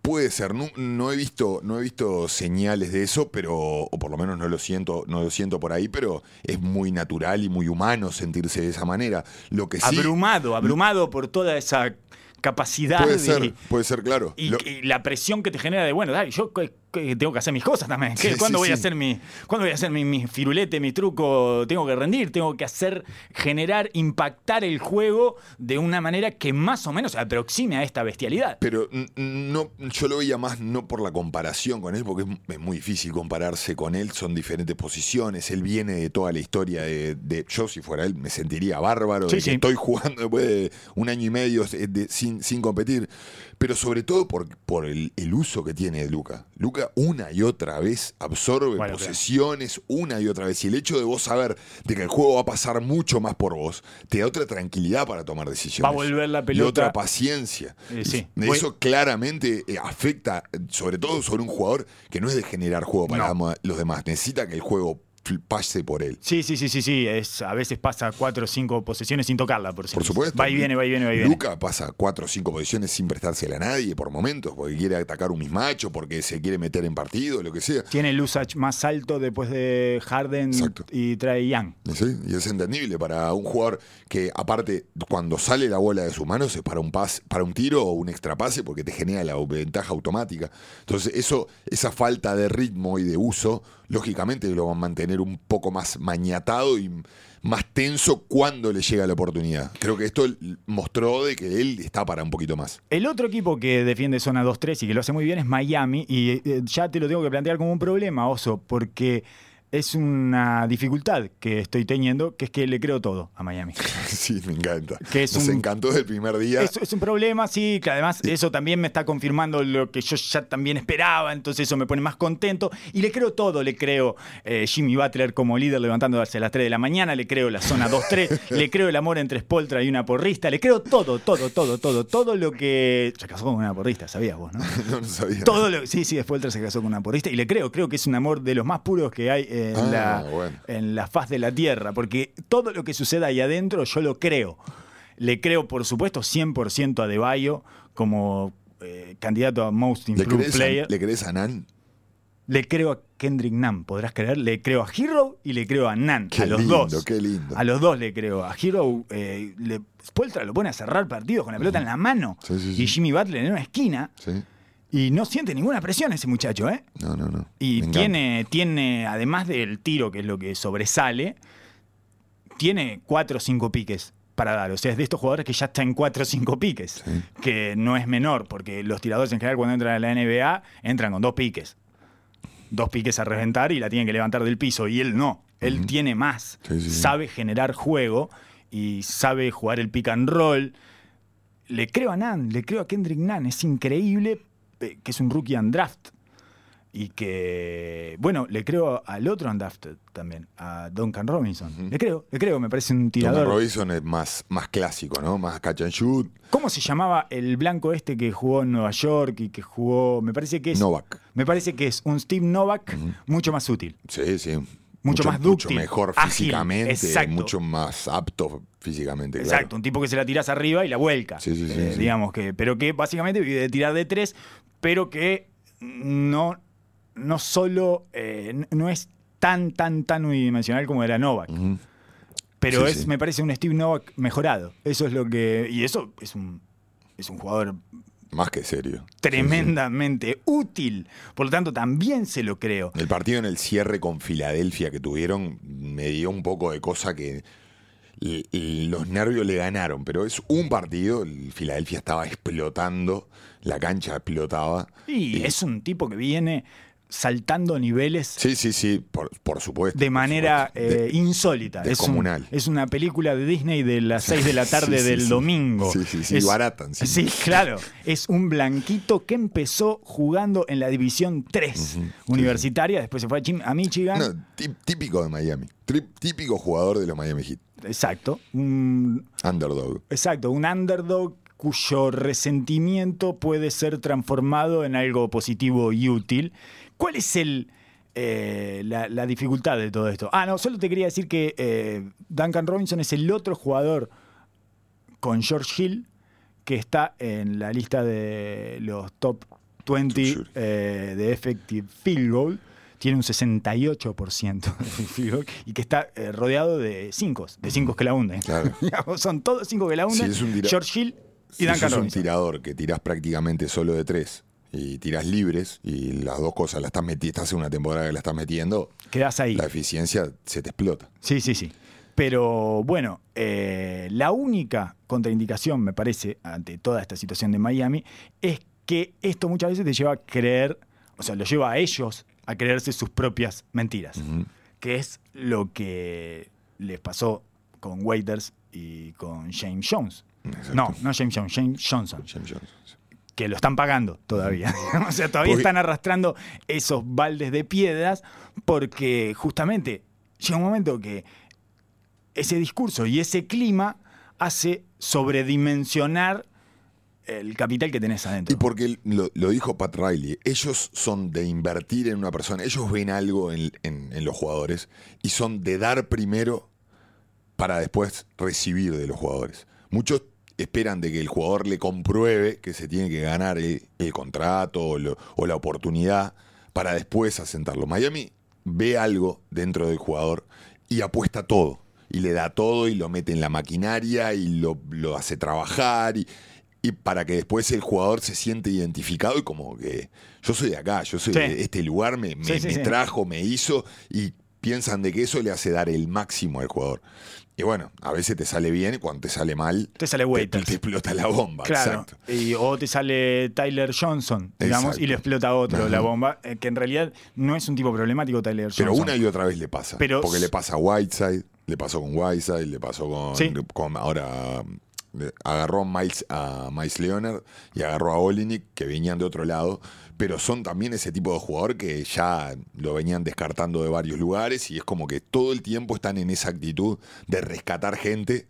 Speaker 3: puede ser. No, no he visto, no he visto señales de eso, pero, o por lo menos no lo siento, no lo siento por ahí, pero es muy natural y muy humano sentirse de esa manera. Lo que sí
Speaker 2: Abrumado, abrumado por toda esa capacidad
Speaker 3: puede
Speaker 2: de-
Speaker 3: ser, puede ser claro.
Speaker 2: Y,
Speaker 3: Lo-
Speaker 2: y la presión que te genera de, bueno, dale, yo que- tengo que hacer mis cosas también.
Speaker 3: Sí,
Speaker 2: ¿Cuándo
Speaker 3: sí,
Speaker 2: voy a hacer mi, ¿cuándo voy a hacer mi, mi firulete, mi truco? Tengo que rendir, tengo que hacer, generar, impactar el juego de una manera que más o menos se aproxime a esta bestialidad.
Speaker 3: Pero no, yo lo veía más no por la comparación con él, porque es, muy difícil compararse con él, son diferentes posiciones, él viene de toda la historia de, de- yo si fuera él me sentiría bárbaro, de que estoy jugando después de un año y medio de- de- sin, sin competir, pero sobre todo por, por el, el uso que tiene de Luca. Luca una y otra vez absorbe
Speaker 2: Bueno,
Speaker 3: posesiones una y otra vez, y el hecho de vos saber de que el juego va a pasar mucho más por vos, te da otra tranquilidad para tomar decisiones.
Speaker 2: Va a volver la
Speaker 3: Y
Speaker 2: pelota.
Speaker 3: otra paciencia.
Speaker 2: Eh, sí.
Speaker 3: Y
Speaker 2: Voy-
Speaker 3: Eso claramente eh, afecta, eh, sobre todo sobre un jugador que no es de generar juego para
Speaker 2: No.
Speaker 3: los demás. Necesita que el juego pase por él.
Speaker 2: Sí, sí, sí, sí, sí. Es, a veces pasa cuatro o cinco posesiones sin tocarla, por,
Speaker 3: Por supuesto.
Speaker 2: Va y viene, va y viene, va y viene.
Speaker 3: Luca pasa cuatro o cinco posiciones sin prestársela a nadie por momentos, porque quiere atacar un mismacho, porque se quiere meter en partido, lo que sea.
Speaker 2: Tiene el usage más alto después de Harden
Speaker 3: Exacto.
Speaker 2: y trae Young.
Speaker 3: Sí, y es entendible para un jugador que, aparte, cuando sale la bola de sus manos es para un pas, para un tiro o un extra pase, porque te genera la ventaja automática. Entonces, eso, esa falta de ritmo y de uso, lógicamente lo va a mantener un poco más mañatado y más tenso cuando le llega la oportunidad. Creo que esto mostró de que él está para un poquito más.
Speaker 2: El otro equipo que defiende zona 2-3 y que lo hace muy bien es Miami. Y eh, ya te lo tengo que plantear como un problema, Oso, porque es una dificultad que estoy teniendo, que es que le creo todo a Miami.
Speaker 3: Sí, me encanta.
Speaker 2: Que es
Speaker 3: Nos
Speaker 2: un-
Speaker 3: encantó desde el primer día.
Speaker 2: Es, es un problema, sí, que además eso también me está confirmando lo que yo ya también esperaba, entonces eso me pone más contento. Y le creo todo, le creo eh, Jimmy Butler como líder levantándose a las 3 de la mañana, le creo la zona 2-3, le creo el amor entre Spoltra y una porrista, le creo todo, todo, todo, todo, todo lo que... Se casó con una porrista, sabías vos, ¿no?
Speaker 3: no lo sabía.
Speaker 2: Todo lo, sí, sí, Spoltra se casó con una porrista y le creo, creo que es un amor de los más puros que hay en,
Speaker 3: Ah,
Speaker 2: la,
Speaker 3: bueno.
Speaker 2: en la faz de la tierra, porque todo lo que suceda ahí adentro yo lo creo. Le creo, por supuesto, 100% a De Bayo como eh, candidato a Most
Speaker 3: ¿Le
Speaker 2: Improved Player.
Speaker 3: a, ¿Le crees a Nan?
Speaker 2: Le creo a Kendrick Nunn, podrás creer. Le creo a Hero y le creo a Nan,
Speaker 3: Qué
Speaker 2: a los
Speaker 3: lindo,
Speaker 2: dos.
Speaker 3: qué lindo.
Speaker 2: A los dos le creo. A Hero, eh, le, Spoelstra lo pone a cerrar partidos con la pelota en la mano.
Speaker 3: Sí, sí, sí.
Speaker 2: Y Jimmy Butler en una esquina.
Speaker 3: Sí.
Speaker 2: Y no siente ninguna presión ese muchacho, ¿eh?
Speaker 3: No, no, no.
Speaker 2: Y tiene, tiene, además del tiro, que es lo que sobresale, tiene cuatro o cinco piques para dar. O sea, es de estos jugadores que ya está en 4 o 5 piques, que no es menor, porque los tiradores en general cuando entran a la NBA entran con dos piques. Dos piques a reventar y la tienen que levantar del piso. Y él no. Él tiene más.
Speaker 3: Sí, sí, sí.
Speaker 2: Sabe generar juego y sabe jugar el pick and roll. Le creo a Nan, le creo a Kendrick Nan. Es increíble que es un rookie undraft. Y que, bueno, le creo al otro undrafted también, a Duncan Robinson. Le creo, le creo, me parece un tirador.
Speaker 3: Robinson es más, más clásico, ¿no? Más catch and shoot.
Speaker 2: ¿Cómo se llamaba el blanco este que jugó en Nueva York y que jugó, me parece que es...
Speaker 3: Novak.
Speaker 2: Me parece que es un Steve Novak mucho más útil.
Speaker 3: Sí, sí.
Speaker 2: Mucho más
Speaker 3: Mucho
Speaker 2: dúctil,
Speaker 3: mejor
Speaker 2: ágil,
Speaker 3: físicamente.
Speaker 2: exacto.
Speaker 3: Mucho más apto físicamente. claro.
Speaker 2: Exacto, un tipo que se la tiras arriba y la vuelca.
Speaker 3: Sí, sí, sí,
Speaker 2: Eh,
Speaker 3: sí.
Speaker 2: Digamos que, pero que básicamente vive de tirar de tres, pero que no, no solo, eh, no es tan, tan, tan unidimensional como era Novak. Pero es, me parece un Steve Novak mejorado. Eso es lo que. Y eso es un, es un jugador
Speaker 3: Más que serio.
Speaker 2: tremendamente útil. Por lo tanto, también se lo creo.
Speaker 3: El partido en el cierre con Filadelfia que tuvieron me dio un poco de cosa que los nervios le ganaron, pero es un partido, el Filadelfia estaba explotando, la cancha explotaba.
Speaker 2: Y es un tipo que viene saltando niveles
Speaker 3: Sí, sí, sí, por, por supuesto.
Speaker 2: de
Speaker 3: por
Speaker 2: manera
Speaker 3: supuesto. De-
Speaker 2: eh, insólita. Es, un- es una película de Disney de las 6 de la tarde
Speaker 3: Sí, sí,
Speaker 2: del
Speaker 3: sí.
Speaker 2: domingo.
Speaker 3: Sí, sí, sí,
Speaker 2: Es-
Speaker 3: barata encima.
Speaker 2: Sí, claro. Es un blanquito que empezó jugando en la División 3 universitaria, después se fue a, Michigan.
Speaker 3: No, tí- típico de Miami. Típico jugador de los Miami Heat.
Speaker 2: Exacto. Un,
Speaker 3: Underdog.
Speaker 2: exacto, un underdog cuyo resentimiento puede ser transformado en algo positivo y útil. ¿Cuál es el, eh, la, la dificultad de todo esto? Ah, no, solo te quería decir que eh, Duncan Robinson es el otro jugador con George Hill que está en la lista de los top 20
Speaker 3: Sure.
Speaker 2: eh, de effective field goal. Tiene un 68% de field goal y que está eh, rodeado de 5, de 5 que la hunden.
Speaker 3: Claro.
Speaker 2: Son todos 5 que la hunden.
Speaker 3: Sí, es un
Speaker 2: George Hill y
Speaker 3: Si
Speaker 2: Duncan
Speaker 3: sos un
Speaker 2: Robinson.
Speaker 3: tirador que tirás prácticamente solo de tres y tirás libres y las dos cosas las estás metiendo, estás en una temporada que la estás metiendo,
Speaker 2: Quedás ahí.
Speaker 3: la eficiencia se te explota.
Speaker 2: Sí, sí, sí. Pero bueno, eh, la única contraindicación, me parece, ante toda esta situación de Miami, es que esto muchas veces te lleva a creer, o sea, lo lleva a ellos a creerse sus propias mentiras, que es lo que les pasó con Waiters y con James Jones.
Speaker 3: Exacto.
Speaker 2: No, no James Jones, James Johnson,
Speaker 3: James Jones.
Speaker 2: Que lo están pagando todavía. o sea, todavía
Speaker 3: Porque-
Speaker 2: están arrastrando esos baldes de piedras porque justamente llega un momento que ese discurso y ese clima hace sobredimensionar el capital que tenés adentro.
Speaker 3: Y porque lo, lo dijo Pat Riley, ellos son de invertir en una persona, ellos ven algo en, en- en los jugadores y son de dar primero para después recibir de los jugadores. Muchos esperan de que el jugador le compruebe que se tiene que ganar el, el contrato o, lo- o la oportunidad para después asentarlo. Miami ve algo dentro del jugador y apuesta todo. Y le da todo y lo mete en la maquinaria y lo, lo hace trabajar y, y para que después el jugador se siente identificado y como que yo soy de acá, yo soy
Speaker 2: Sí.
Speaker 3: de este lugar, me, me-
Speaker 2: Sí, sí,
Speaker 3: me trajo, me hizo y piensan de que eso le hace dar el máximo al jugador. Y bueno, a veces te sale bien y cuando te sale mal,
Speaker 2: Te sale
Speaker 3: te,
Speaker 2: Waiters.
Speaker 3: te explota la bomba.
Speaker 2: Claro,
Speaker 3: Exacto.
Speaker 2: y, o te sale Tyler Johnson, digamos,
Speaker 3: Exacto.
Speaker 2: y le explota otro
Speaker 3: Ajá.
Speaker 2: la bomba, eh, que en realidad no es un tipo problemático Tyler Johnson.
Speaker 3: Pero una y otra vez le pasa.
Speaker 2: Pero-
Speaker 3: porque le pasa a Whiteside, le pasó con Whiteside, le pasó con,
Speaker 2: Sí.
Speaker 3: con- ahora agarró a Miles, a Miles Leonard y agarró a Olinik, que venían de otro lado, pero son también ese tipo de jugador que ya lo venían descartando de varios lugares y es como que todo el tiempo están en esa actitud de rescatar gente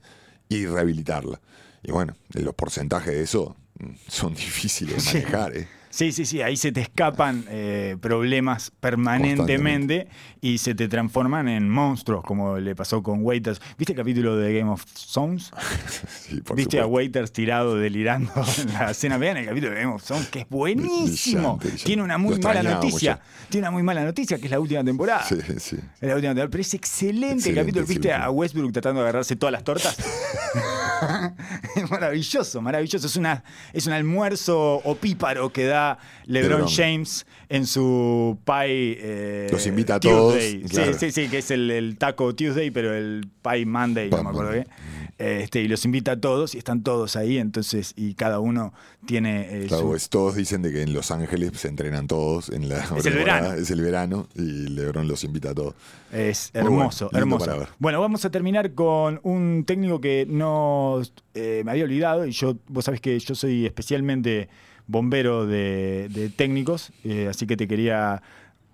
Speaker 3: y rehabilitarla. Y bueno, los porcentajes de eso mm, son difíciles de
Speaker 2: Sí.
Speaker 3: manejar. ¿eh?
Speaker 2: Sí, sí, sí, ahí se te escapan eh, problemas permanentemente y se te transforman en monstruos, como le pasó con Waiters. ¿Viste el capítulo de Game of Thrones?
Speaker 3: Sí, por
Speaker 2: ¿Viste a. Waiters tirado delirando en la escena? Vean el capítulo de Game of Thrones, que es buenísimo.
Speaker 3: Brillante, brillante.
Speaker 2: Tiene una
Speaker 3: Lo
Speaker 2: muy mala noticia. Tiene una muy mala noticia, que es la última temporada.
Speaker 3: Sí, sí.
Speaker 2: Es la última temporada, pero es excelente, el capítulo. ¿Viste
Speaker 3: excelente.
Speaker 2: a Westbrook tratando de agarrarse todas las tortas? maravilloso, maravilloso. Es, una, es un almuerzo opíparo que da LeBron,
Speaker 3: LeBron.
Speaker 2: James en su pie. eh,
Speaker 3: Los invita a todos,
Speaker 2: Tuesday.
Speaker 3: claro.
Speaker 2: Sí, sí, sí, que es el, el taco Tuesday, pero el pie Monday, no me acuerdo
Speaker 3: Monday.
Speaker 2: qué. Este, y los invita a todos y están todos ahí, entonces, y cada uno tiene eh,
Speaker 3: Claro,
Speaker 2: su-
Speaker 3: pues todos dicen de que en Los Ángeles se entrenan todos en la
Speaker 2: Es el
Speaker 3: temporada,
Speaker 2: verano.
Speaker 3: Es el verano y LeBron los invita a todos.
Speaker 2: Es hermoso,
Speaker 3: bueno,
Speaker 2: hermoso. Bueno, vamos a terminar con un técnico que no eh, me había olvidado y yo, vos sabés que yo soy especialmente bombero de, de técnicos, eh, así que te quería,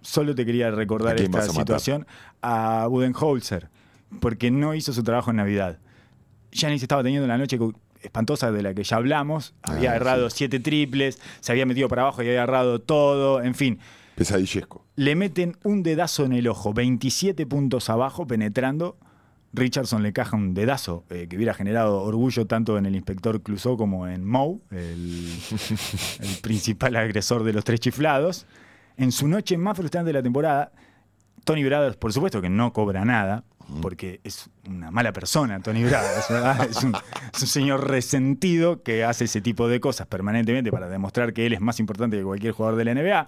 Speaker 2: solo te quería
Speaker 3: ¿A
Speaker 2: recordar esta
Speaker 3: matar?
Speaker 2: situación a Budenholzer, porque no hizo su trabajo en Navidad. Giannis estaba teniendo una noche espantosa de la que ya hablamos, había
Speaker 3: Ah,
Speaker 2: errado siete triples, se había metido para abajo y había errado todo, en fin.
Speaker 3: Pesadillesco.
Speaker 2: Le meten un dedazo en el ojo, 27 puntos abajo, penetrando. Richardson le caja un dedazo eh, que hubiera generado orgullo tanto en el inspector Clouseau como en Moe, el, el principal agresor de los tres chiflados. En su noche más frustrante de la temporada, Tony Brothers, por supuesto que no cobra nada, porque es una mala persona, Tony ¿verdad? Es un, es un señor resentido que hace ese tipo de cosas permanentemente para demostrar que él es más importante que cualquier jugador de la NBA.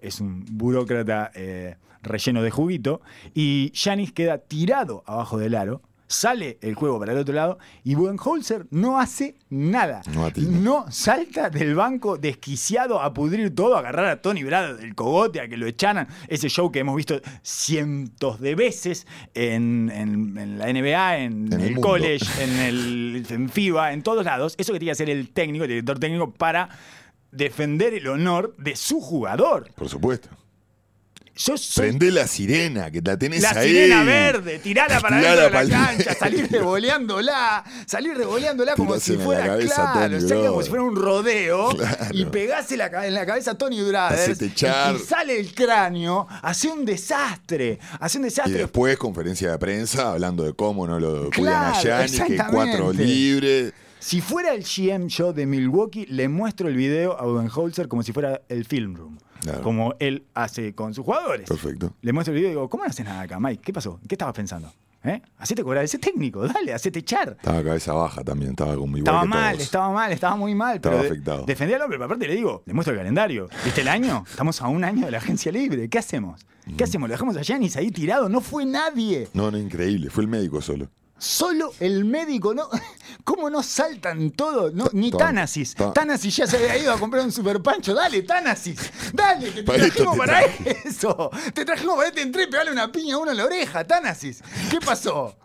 Speaker 2: Es un burócrata eh, relleno de juguito. Y Yanis queda tirado abajo del aro. Sale el juego para el otro lado y Budenholzer no hace nada.
Speaker 3: No.
Speaker 2: No salta del banco desquiciado a pudrir todo, a agarrar a Tony Brad del cogote, a que lo echaran. Ese show que hemos visto cientos de veces en, en- en la NBA, en,
Speaker 3: En el
Speaker 2: college, en, el, en FIBA, en todos lados. Eso que tiene que hacer el técnico, el director técnico, para defender el honor de su jugador.
Speaker 3: Por supuesto.
Speaker 2: Yo soy
Speaker 3: Prende la sirena, que la tenés
Speaker 2: la
Speaker 3: ahí.
Speaker 2: sirena verde, tirala para
Speaker 3: Tirala
Speaker 2: dentro de la
Speaker 3: pa'l-
Speaker 2: cancha, salir revoleándola, salir revoleándola como si
Speaker 3: Tirásela
Speaker 2: fuera
Speaker 3: la cabeza a
Speaker 2: claro, como si fuera un rodeo
Speaker 3: Claro.
Speaker 2: y pegase la, en la cabeza a Tony Brothers y sale el cráneo, hace un desastre, hace un
Speaker 3: Y
Speaker 2: desastre.
Speaker 3: después conferencia de prensa hablando de cómo no lo cuidan a
Speaker 2: Claro,
Speaker 3: Gianni, que cuatro libres.
Speaker 2: Si fuera el GM yo de Milwaukee, le muestro el video a Budenholzer como si fuera el film room.
Speaker 3: Claro.
Speaker 2: Como él hace con sus jugadores.
Speaker 3: Perfecto.
Speaker 2: Le muestro el video y digo, ¿cómo no haces nada acá, Mike? ¿Qué pasó? ¿Qué estabas pensando? ¿Eh? Hacete cobrar ese técnico, dale, hacete echar.
Speaker 3: Estaba cabeza baja también, estaba como igual
Speaker 2: Estaba
Speaker 3: que
Speaker 2: mal,
Speaker 3: todos.
Speaker 2: estaba mal, estaba muy mal.
Speaker 3: Estaba
Speaker 2: pero
Speaker 3: afectado.
Speaker 2: defendí al hombre, pero aparte le digo, le muestro el calendario. ¿Viste el año? Estamos a un año de la agencia libre. ¿Qué hacemos? ¿Qué hacemos? ¿Lo dejamos a Giannis ahí tirado? No fue nadie.
Speaker 3: No, no, increíble. Fue el médico solo.
Speaker 2: Solo el médico, ¿no? ¿Cómo no saltan todos? No, ni Tánasis. Tánasis ya se había ido a comprar un super pancho. Dale, Tánasis. Dale, que te trajimos para eso. Te trajimos para este entré y pegarle una piña a uno en la oreja, Tánasis. ¿Qué pasó?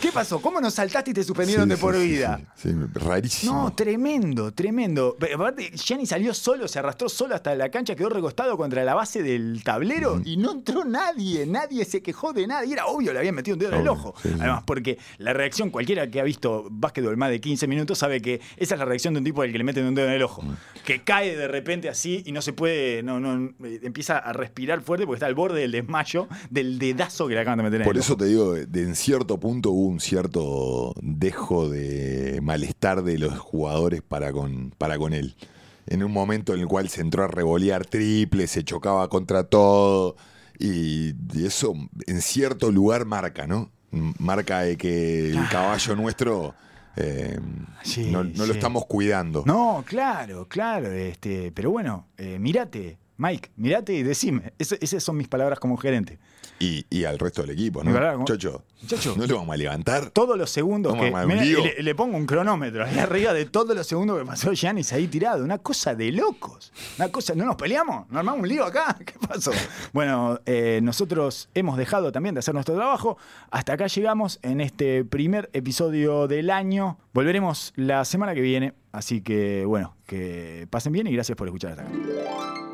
Speaker 2: ¿Qué pasó? ¿Cómo no saltaste y te suspendieron
Speaker 3: Sí,
Speaker 2: de
Speaker 3: sí,
Speaker 2: por vida?
Speaker 3: Sí, rarísimo.
Speaker 2: No, tremendo, tremendo. Pero aparte, Gianni salió solo, se arrastró solo hasta la cancha, quedó recostado contra la base del tablero y no entró nadie. Nadie se quejó de nada. Y era obvio, le habían metido un dedo en el ojo. Además, porque la reacción, cualquiera que ha visto básquetbol más de 15 minutos sabe que esa es la reacción de un tipo al que le meten un dedo en el ojo. Que cae de repente así y no se puede, no, no, eh, empieza a respirar fuerte porque está al borde del desmayo del dedazo que le acaban de meter en
Speaker 3: Por
Speaker 2: el
Speaker 3: eso
Speaker 2: ojo.
Speaker 3: te digo, de en cierto punto hubo un cierto dejo de malestar de los jugadores para con, para con él. En un momento en el cual se entró a revolear triple, se chocaba contra todo. Y, eso en cierto lugar marca, ¿no? Marca de que el caballo nuestro eh,
Speaker 2: Sí,
Speaker 3: no, no lo estamos cuidando.
Speaker 2: No, claro, claro. Este, pero bueno, eh, mirate, Mike, mirate y decime. Esas son mis palabras como gerente.
Speaker 3: Y, y al resto del equipo, ¿no?
Speaker 2: verdad.
Speaker 3: Chocho,
Speaker 2: Chocho.
Speaker 3: ¿no lo vamos a levantar?
Speaker 2: Todos los segundos que.
Speaker 3: lío.
Speaker 2: le, le pongo un cronómetro ahí arriba de todos los segundos que pasó Giannis ahí tirado. Una cosa de locos. Una cosa. ¿No nos peleamos? ¿No armamos un lío acá? ¿Qué pasó? Bueno, eh, nosotros hemos dejado también de hacer nuestro trabajo. Hasta acá llegamos en este primer episodio del año. Volveremos la semana que viene. Así que, bueno, que pasen bien y gracias por escuchar hasta acá.